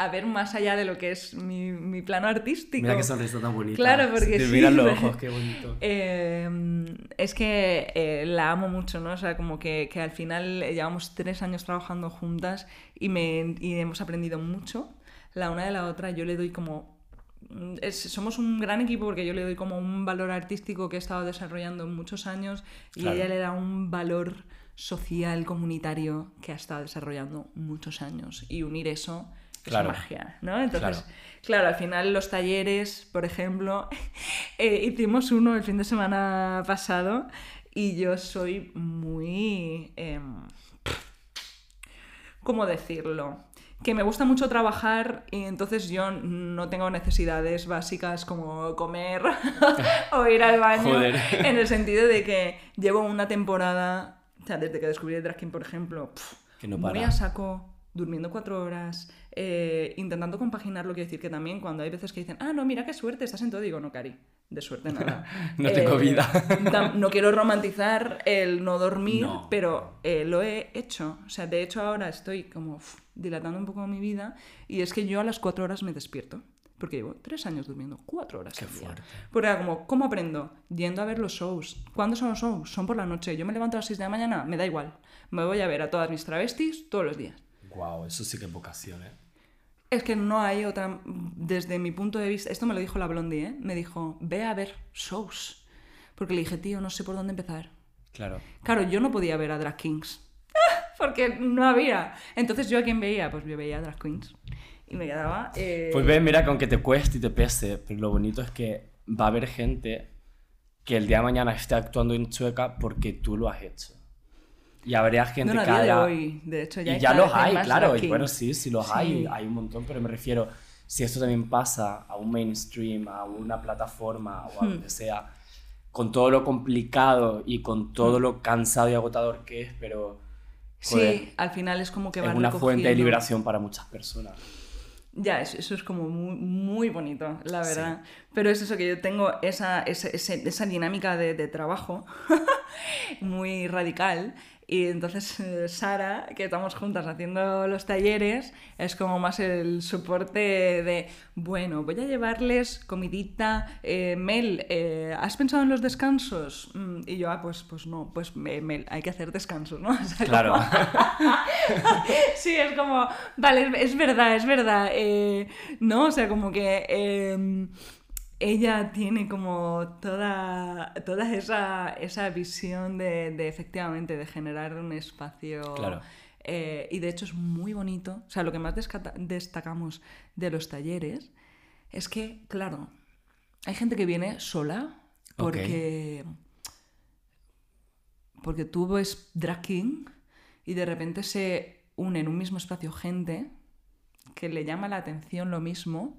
ver más allá de lo que es mi, plano artístico. Mira qué sonrisa tan bonita. Claro, porque sí. Mira los ojos, qué bonito. Em, es que eh, la amo mucho, ¿no? O sea, como que, al final llevamos tres años trabajando juntas y, me, hemos aprendido mucho la una de la otra. Yo le doy como somos un gran equipo porque yo le doy como un valor artístico que he estado desarrollando en muchos años y ella le da un valor social, comunitario que ha estado desarrollando muchos años. Y unir eso es magia, ¿no? Entonces, claro. al final los talleres, por ejemplo, eh, hicimos uno el fin de semana pasado y yo soy muy... Em, ¿Cómo decirlo? que me gusta mucho trabajar y entonces yo no tengo necesidades básicas como comer o ir al baño en el sentido de que llevo una temporada sea, desde que descubrí el drag por ejemplo, que no para. muy a saco, durmiendo cuatro horas, eh, intentando compaginarlo, quiero decir que también cuando hay veces que dicen, ah, no, mira qué suerte, estás en todo, digo, no, Cari, de suerte nada. no tengo eh, vida. no quiero romantizar el no dormir, pero eh, lo he hecho. O sea, de hecho ahora estoy como dilatando un poco mi vida y es que yo a las cuatro horas me despierto. Porque llevo tres años durmiendo cuatro horas Qué al día. Fuerte. Porque era como, ¿cómo aprendo? Yendo a ver los shows. ¿Cuándo son los shows? Son por la noche. Yo me levanto a las 6 de la mañana, me da igual. Me voy a ver a todas mis travestis todos los días. Wow, eso sí que es vocación, ¿eh? Es que no hay otra. Desde mi punto de vista. Esto me lo dijo la Blondie, ¿eh? Me dijo, ve a ver shows. Porque le dije, tío, no sé por dónde empezar. Claro. Claro, yo no podía ver a Drag Kings. Porque no había. Entonces, ¿yo a quién veía? Pues yo veía a Drag Queens y me quedaba... Eh, pues ve, mira que aunque te cueste y te pese, pero lo bonito es que va a haber gente que el día de mañana esté actuando en Chueca porque tú lo has hecho. Y habría gente no, que de hoy, de hecho ya Y ya los hay, claro, y bueno, sí, sí los hay, hay un montón, pero me refiero, si esto también pasa a un mainstream, a una plataforma o a hmm. donde sea, con todo lo complicado y con todo hmm. lo cansado y agotador que es, pero... sí, al final es como que va Es una fuente de liberación para muchas personas. Ya, eso, es como muy, muy, bonito, la verdad. Pero es eso que yo tengo esa, esa, esa dinámica de, de trabajo muy radical y entonces eh, Sara, que estamos juntas haciendo los talleres, es como más el soporte de, bueno, voy a llevarles comidita. Eh, Mel, eh, ¿has pensado en los descansos? Mm, y yo, ah, pues, pues no, pues Mel, hay que hacer descansos, ¿no? claro. sí, es como, vale, es, verdad, es verdad. no, o sea, como que em, ella tiene como toda, toda esa, esa visión de, de, efectivamente de generar un espacio. Claro. Eh, y de hecho es muy bonito. O sea, lo que más destacamos de los talleres es que, claro, hay gente que viene sola porque. Porque tú ves drag king y de repente se une en un mismo espacio gente que le llama la atención lo mismo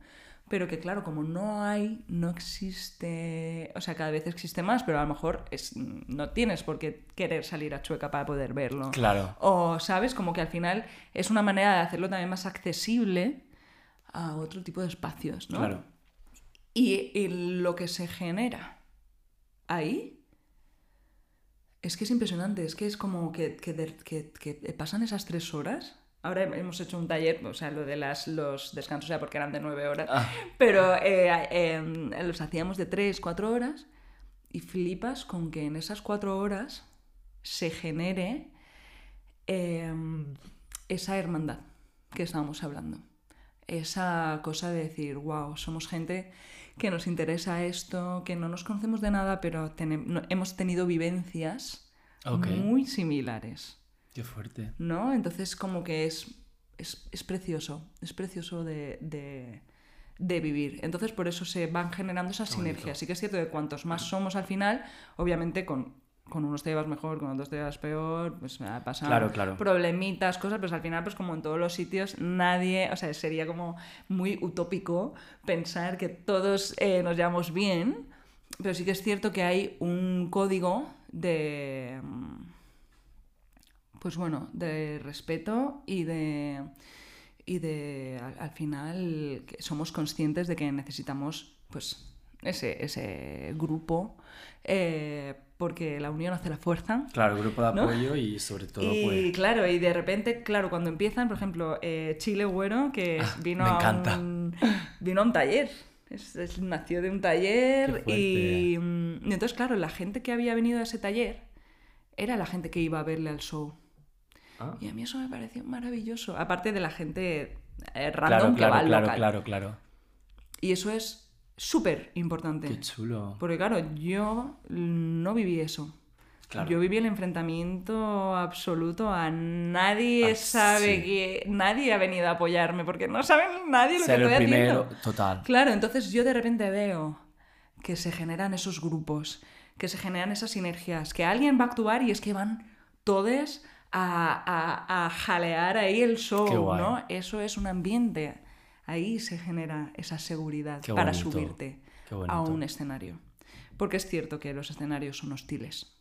pero que claro, como no hay, no existe, o sea, cada vez existe más, pero a lo mejor es, no tienes por qué querer salir a Chueca para poder verlo. Claro. O, ¿sabes? Como que al final es una manera de hacerlo también más accesible a otro tipo de espacios, ¿no? Claro. Y, lo que se genera ahí es que es impresionante, es que es como que, que pasan esas tres horas Ahora hemos hecho un taller, o sea, lo de las, los descansos, o sea, porque eran de nueve horas, ah. pero eh, em, los hacíamos de tres, cuatro horas y flipas con que en esas cuatro horas se genere em, esa hermandad que estábamos hablando. Esa cosa de decir, wow, somos gente que nos interesa esto, que no nos conocemos de nada, pero hemos tenido vivencias muy similares. Qué fuerte. ¿No? Entonces como que es, es, precioso, es precioso de, vivir. Entonces por eso se van generando esas sinergias. Sí que es cierto que cuantos más somos al final, obviamente con, con unos te llevas mejor, con otros te llevas peor, pues me pasado claro, claro. problemitas, cosas, pues al final, pues como en todos los sitios, nadie, o sea, sería como muy utópico pensar que todos eh, nos llevamos bien, pero sí que es cierto que hay un código de pues bueno, de respeto y de, y de al, final somos conscientes de que necesitamos pues ese, ese grupo eh, porque la unión hace la fuerza. Claro, grupo de apoyo y sobre todo y, pues claro, y de repente, claro, cuando empiezan, por ejemplo, eh, Chile Güero, que ah, vino, a un, vino a un taller. nació de un taller y, mm, y entonces, claro, la gente que había venido a ese taller era la gente que iba a verle al show. Ah. Y a mí eso me pareció maravilloso. Aparte de la gente eh, random que va al claro, Claro, claro, Y eso es súper importante. Qué chulo. Porque claro, yo no viví eso. Yo viví el enfrentamiento absoluto a nadie ah, sabe que nadie ha venido a apoyarme porque no saben nadie lo que estoy primero, Total. Claro, entonces yo de repente veo que se generan esos grupos, que se generan esas sinergias, que alguien va a actuar y es que van todos a, jalear ahí el show, ¿no? Eso es un ambiente. Ahí se genera esa seguridad para subirte a un escenario. Porque es cierto que los escenarios son hostiles.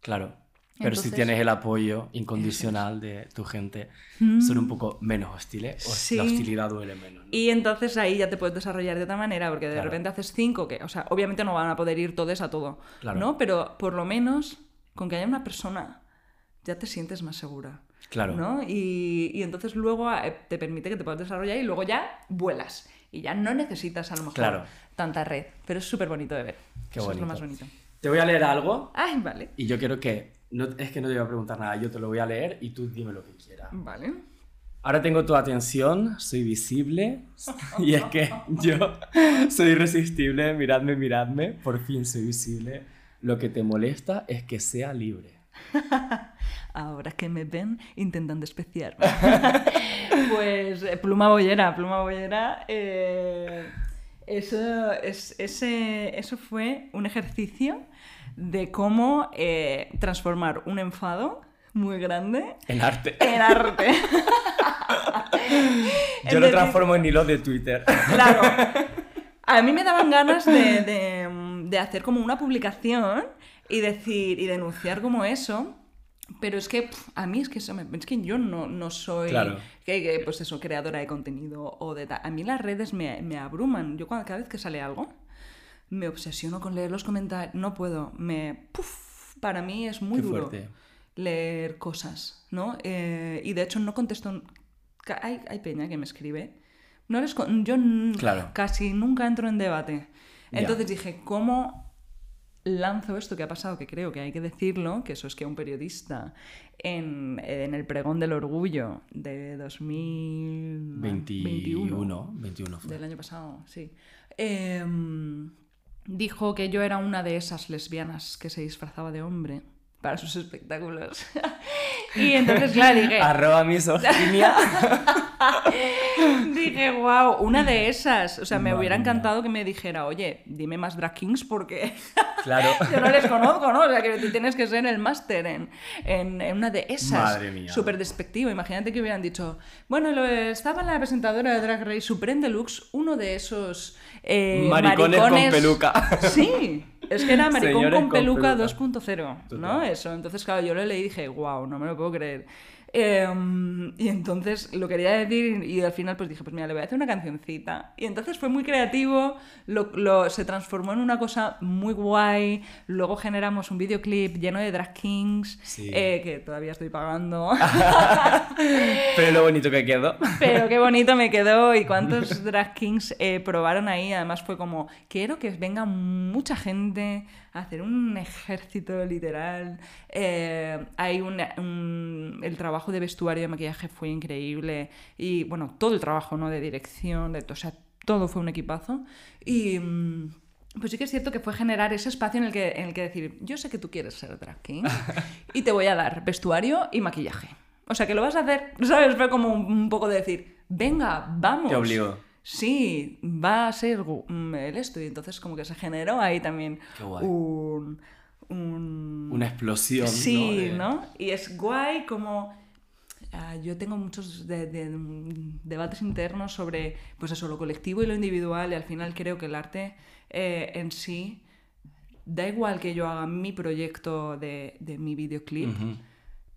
Claro. Pero si tienes el apoyo incondicional de tu gente, son un poco menos hostiles, o la hostilidad duele menos. Y entonces ahí ya te puedes desarrollar de otra manera, porque de repente haces cinco, que, o sea, obviamente no van a poder ir todos a todo, ¿no? Pero por lo menos con que haya una persona ya te sientes más segura. Claro. ¿no? Y, entonces luego eh, te permite que te puedas desarrollar y luego ya vuelas. Y ya no necesitas a lo mejor tanta red. Pero es súper bonito de ver. Qué Eso es lo más bonito. Te voy a leer algo. Ay, vale. Y yo quiero que. No, es que no te voy a preguntar nada, yo te lo voy a leer y tú dime lo que quieras. Vale. Ahora tengo tu atención, soy visible. y es que yo soy irresistible. Miradme, miradme. Por fin soy visible. Lo que te molesta es que sea libre. Ahora que me ven, intentan despreciarme. pues eh, pluma bollera, pluma bollera. Eh, eso, es, ese, eso fue un ejercicio de cómo eh, transformar un enfado muy grande en arte. En arte. Yo lo transformo en hilo de Twitter. Claro. A mí me daban ganas de, de hacer como una publicación y decir y denunciar como eso. Pero es que a mí es que, es que yo no, no soy que, pues eso, creadora de contenido o de A mí las redes me, me abruman. Yo cada vez que sale algo me obsesiono con leer los comentarios. No puedo. Me, para mí es muy duro leer cosas, ¿no? Eh, y de hecho no contesto... Hay, hay peña que me escribe. No les, yo casi nunca entro en debate. Entonces dije, ¿cómo lanzo esto que ha pasado, que creo que hay que decirlo, que eso es que un periodista en, el pregón del orgullo de 2021, 21, del año pasado, sí, em, dijo que yo era una de esas lesbianas que se disfrazaba de hombre para sus espectáculos. y entonces, claro, dije... Arroba misoginia. dije, wow, una de esas. O sea, me hubiera encantado que me dijera, oye, dime más drag kings porque claro. yo no les conozco, ¿no? O sea, que tú tienes que ser el máster en, en, una de esas. Madre mía. Súper despectivo. Imagínate que hubieran dicho, bueno, lo, estaba la presentadora de Drag Race Supreme Deluxe, uno de esos eh, maricones, con peluca. Sí, es que era maricón con peluca, 2.0, ¿no? Eso. Entonces, claro, yo lo leí y dije, wow, no me lo puedo creer. Em, y entonces lo quería decir y al final pues dije, pues mira, le voy a hacer una cancioncita. Y entonces fue muy creativo, lo, se transformó en una cosa muy guay. Luego generamos un videoclip lleno de drag kings, eh, que todavía estoy pagando. Pero lo bonito que quedó. Pero qué bonito me quedó y cuántos drag kings eh, probaron ahí. Además fue como, quiero que venga mucha gente hacer un ejército literal. Eh, hay un, el trabajo de vestuario, de maquillaje fue increíble. Y bueno, todo el trabajo ¿no? de dirección, de, o sea, todo fue un equipazo. Y mm, pues sí que es cierto que fue generar ese espacio en el que, en el que decir, yo sé que tú quieres ser drag king y te voy a dar vestuario y maquillaje. O sea, que lo vas a hacer, ¿sabes? Fue como un, poco de decir, venga, vamos. Te obligo. Sí, va a ser mm, el esto. Y entonces como que se generó ahí también un, Una explosión. Sí, ¿no? Y es guay como... Ah, yo tengo muchos debates internos sobre pues eso, lo colectivo y lo individual y al final creo que el arte eh, en sí da igual que yo haga mi proyecto de, mi videoclip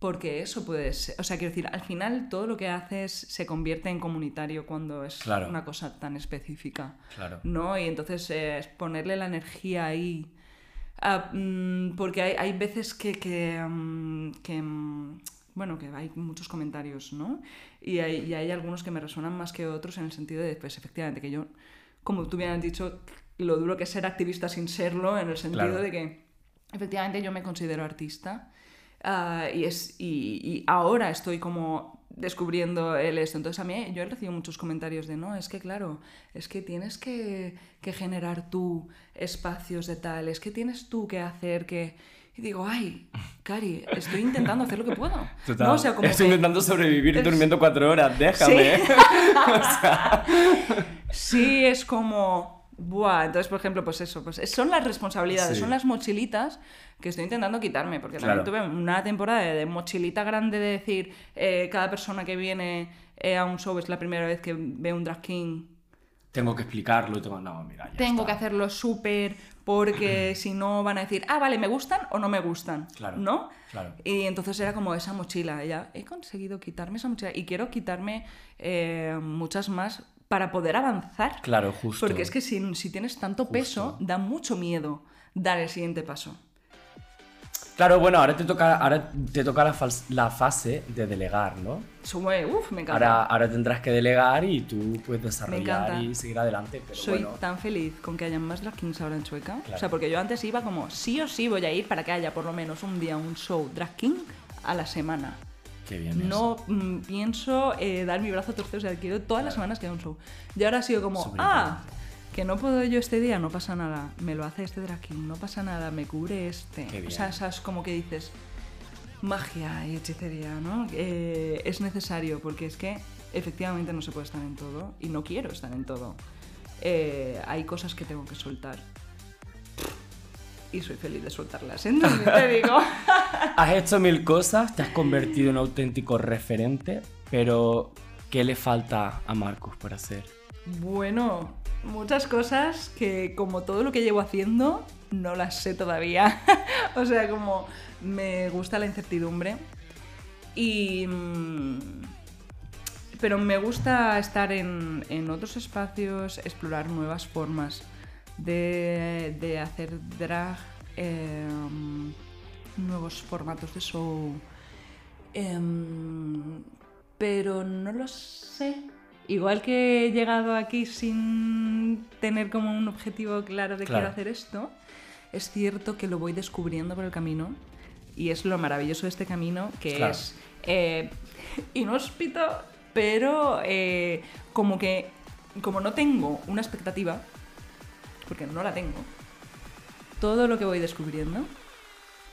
porque eso puede ser, o sea, quiero decir, al final todo lo que haces se convierte en comunitario cuando es una cosa tan específica, claro. ¿no? Y entonces eh, es ponerle la energía ahí, ah, mm, porque hay, hay, veces que, que, mm, mm, bueno, que hay muchos comentarios, ¿no? Y hay, y hay, algunos que me resuenan más que otros en el sentido de, pues efectivamente, que yo, como tú bien has dicho, lo duro que es ser activista sin serlo, en el sentido de que, efectivamente, yo me considero artista Ah, y, es, y, ahora estoy como descubriendo el esto. Entonces a mí yo he recibido muchos comentarios de, no, es que claro, es que tienes que, que generar tú espacios de tal, es que tienes tú que hacer que... Y digo, ay, Cari, estoy intentando hacer lo que puedo. Total. estoy intentando sobrevivir durmiendo cuatro horas, déjame. ¿Sí? sí, es como... Buah, entonces, por ejemplo, pues eso, pues son las responsabilidades, son las mochilitas que estoy intentando quitarme, porque también tuve una temporada de, mochilita grande de decir, eh, cada persona que viene eh, a un show es la primera vez que ve un drag king. Tengo que explicarlo, tengo, no, mira, tengo que hacerlo súper, porque si no van a decir, ah, vale, me gustan o no me gustan, claro, ¿no? Y entonces era como esa mochila, ya he conseguido quitarme esa mochila y quiero quitarme eh, muchas más para poder avanzar. Claro, justo. Porque es que si, si tienes tanto peso, da mucho miedo dar el siguiente paso. Claro, bueno, ahora te toca, ahora te toca la, fase de delegar, ¿no? Sube, uf, me encanta. Ahora, ahora tendrás que delegar y tú puedes desarrollar y seguir adelante. Pero Soy tan feliz con que hayan más drag kings ahora en Chueca. O sea, porque yo antes iba como, sí o sí voy a ir para que haya por lo menos un día un show drag king a la semana. No mm, pienso eh, dar mi brazo a torcer, o sea, quiero todas las semanas que un show. Y ahora ha sido como, ah, que no puedo yo este día, no pasa nada, me lo hace este drag no pasa nada, me cubre este. O sea, es como que dices, magia y hechicería, ¿no? Eh, es necesario porque es que efectivamente no se puede estar en todo y no quiero estar en todo. Eh, hay cosas que tengo que soltar. Y soy feliz de soltarlas, entonces te digo. has hecho mil cosas, te has convertido en un auténtico referente, pero ¿qué le falta a Marcos por hacer? Bueno, muchas cosas que como todo lo que llevo haciendo no las sé todavía. o sea, como me gusta la incertidumbre y... Mm, pero me gusta estar en, otros espacios, explorar nuevas formas de, hacer drag, em, nuevos formatos de show. Em, pero no lo sé. Igual que he llegado aquí sin tener como un objetivo claro de quiero hacer esto, es cierto que lo voy descubriendo por el camino y es lo maravilloso de este camino que es eh, inhóspito, pero eh, como que como no tengo una expectativa, porque no la tengo, todo lo que voy descubriendo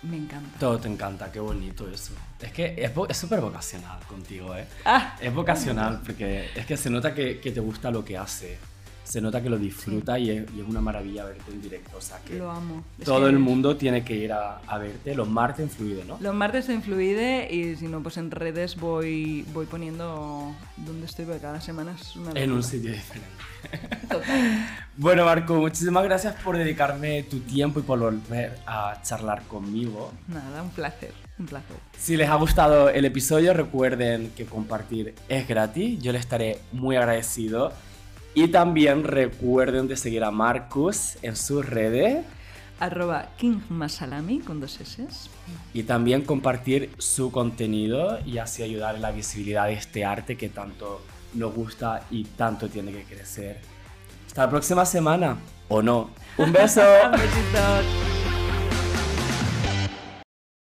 me encanta. Todo te encanta, qué bonito eso. Es que es súper vocacional contigo, ¿eh? Ah. Es vocacional porque es que se nota que, que, te gusta lo que hace. Se nota que lo disfruta y, es, y, es, una maravilla verte en directo. O sea que lo amo. todo el mundo tiene que ir a, a, verte los martes en Fluide, ¿no? Los martes en Fluide y si no, pues en redes voy, voy poniendo dónde estoy, porque cada semana es una. En un sitio diferente. bueno, Marco, muchísimas gracias por dedicarme tu tiempo y por volver a charlar conmigo. Nada, un placer, un placer. Si les ha gustado el episodio, recuerden que compartir es gratis. Yo les estaré muy agradecido. Y también recuerden de seguir a Marcus en sus redes. Arroba Kingmasalami con dos S. Y también compartir su contenido y así ayudar en la visibilidad de este arte que tanto nos gusta y tanto tiene que crecer. Hasta la próxima semana, o no. Un beso. Besitos.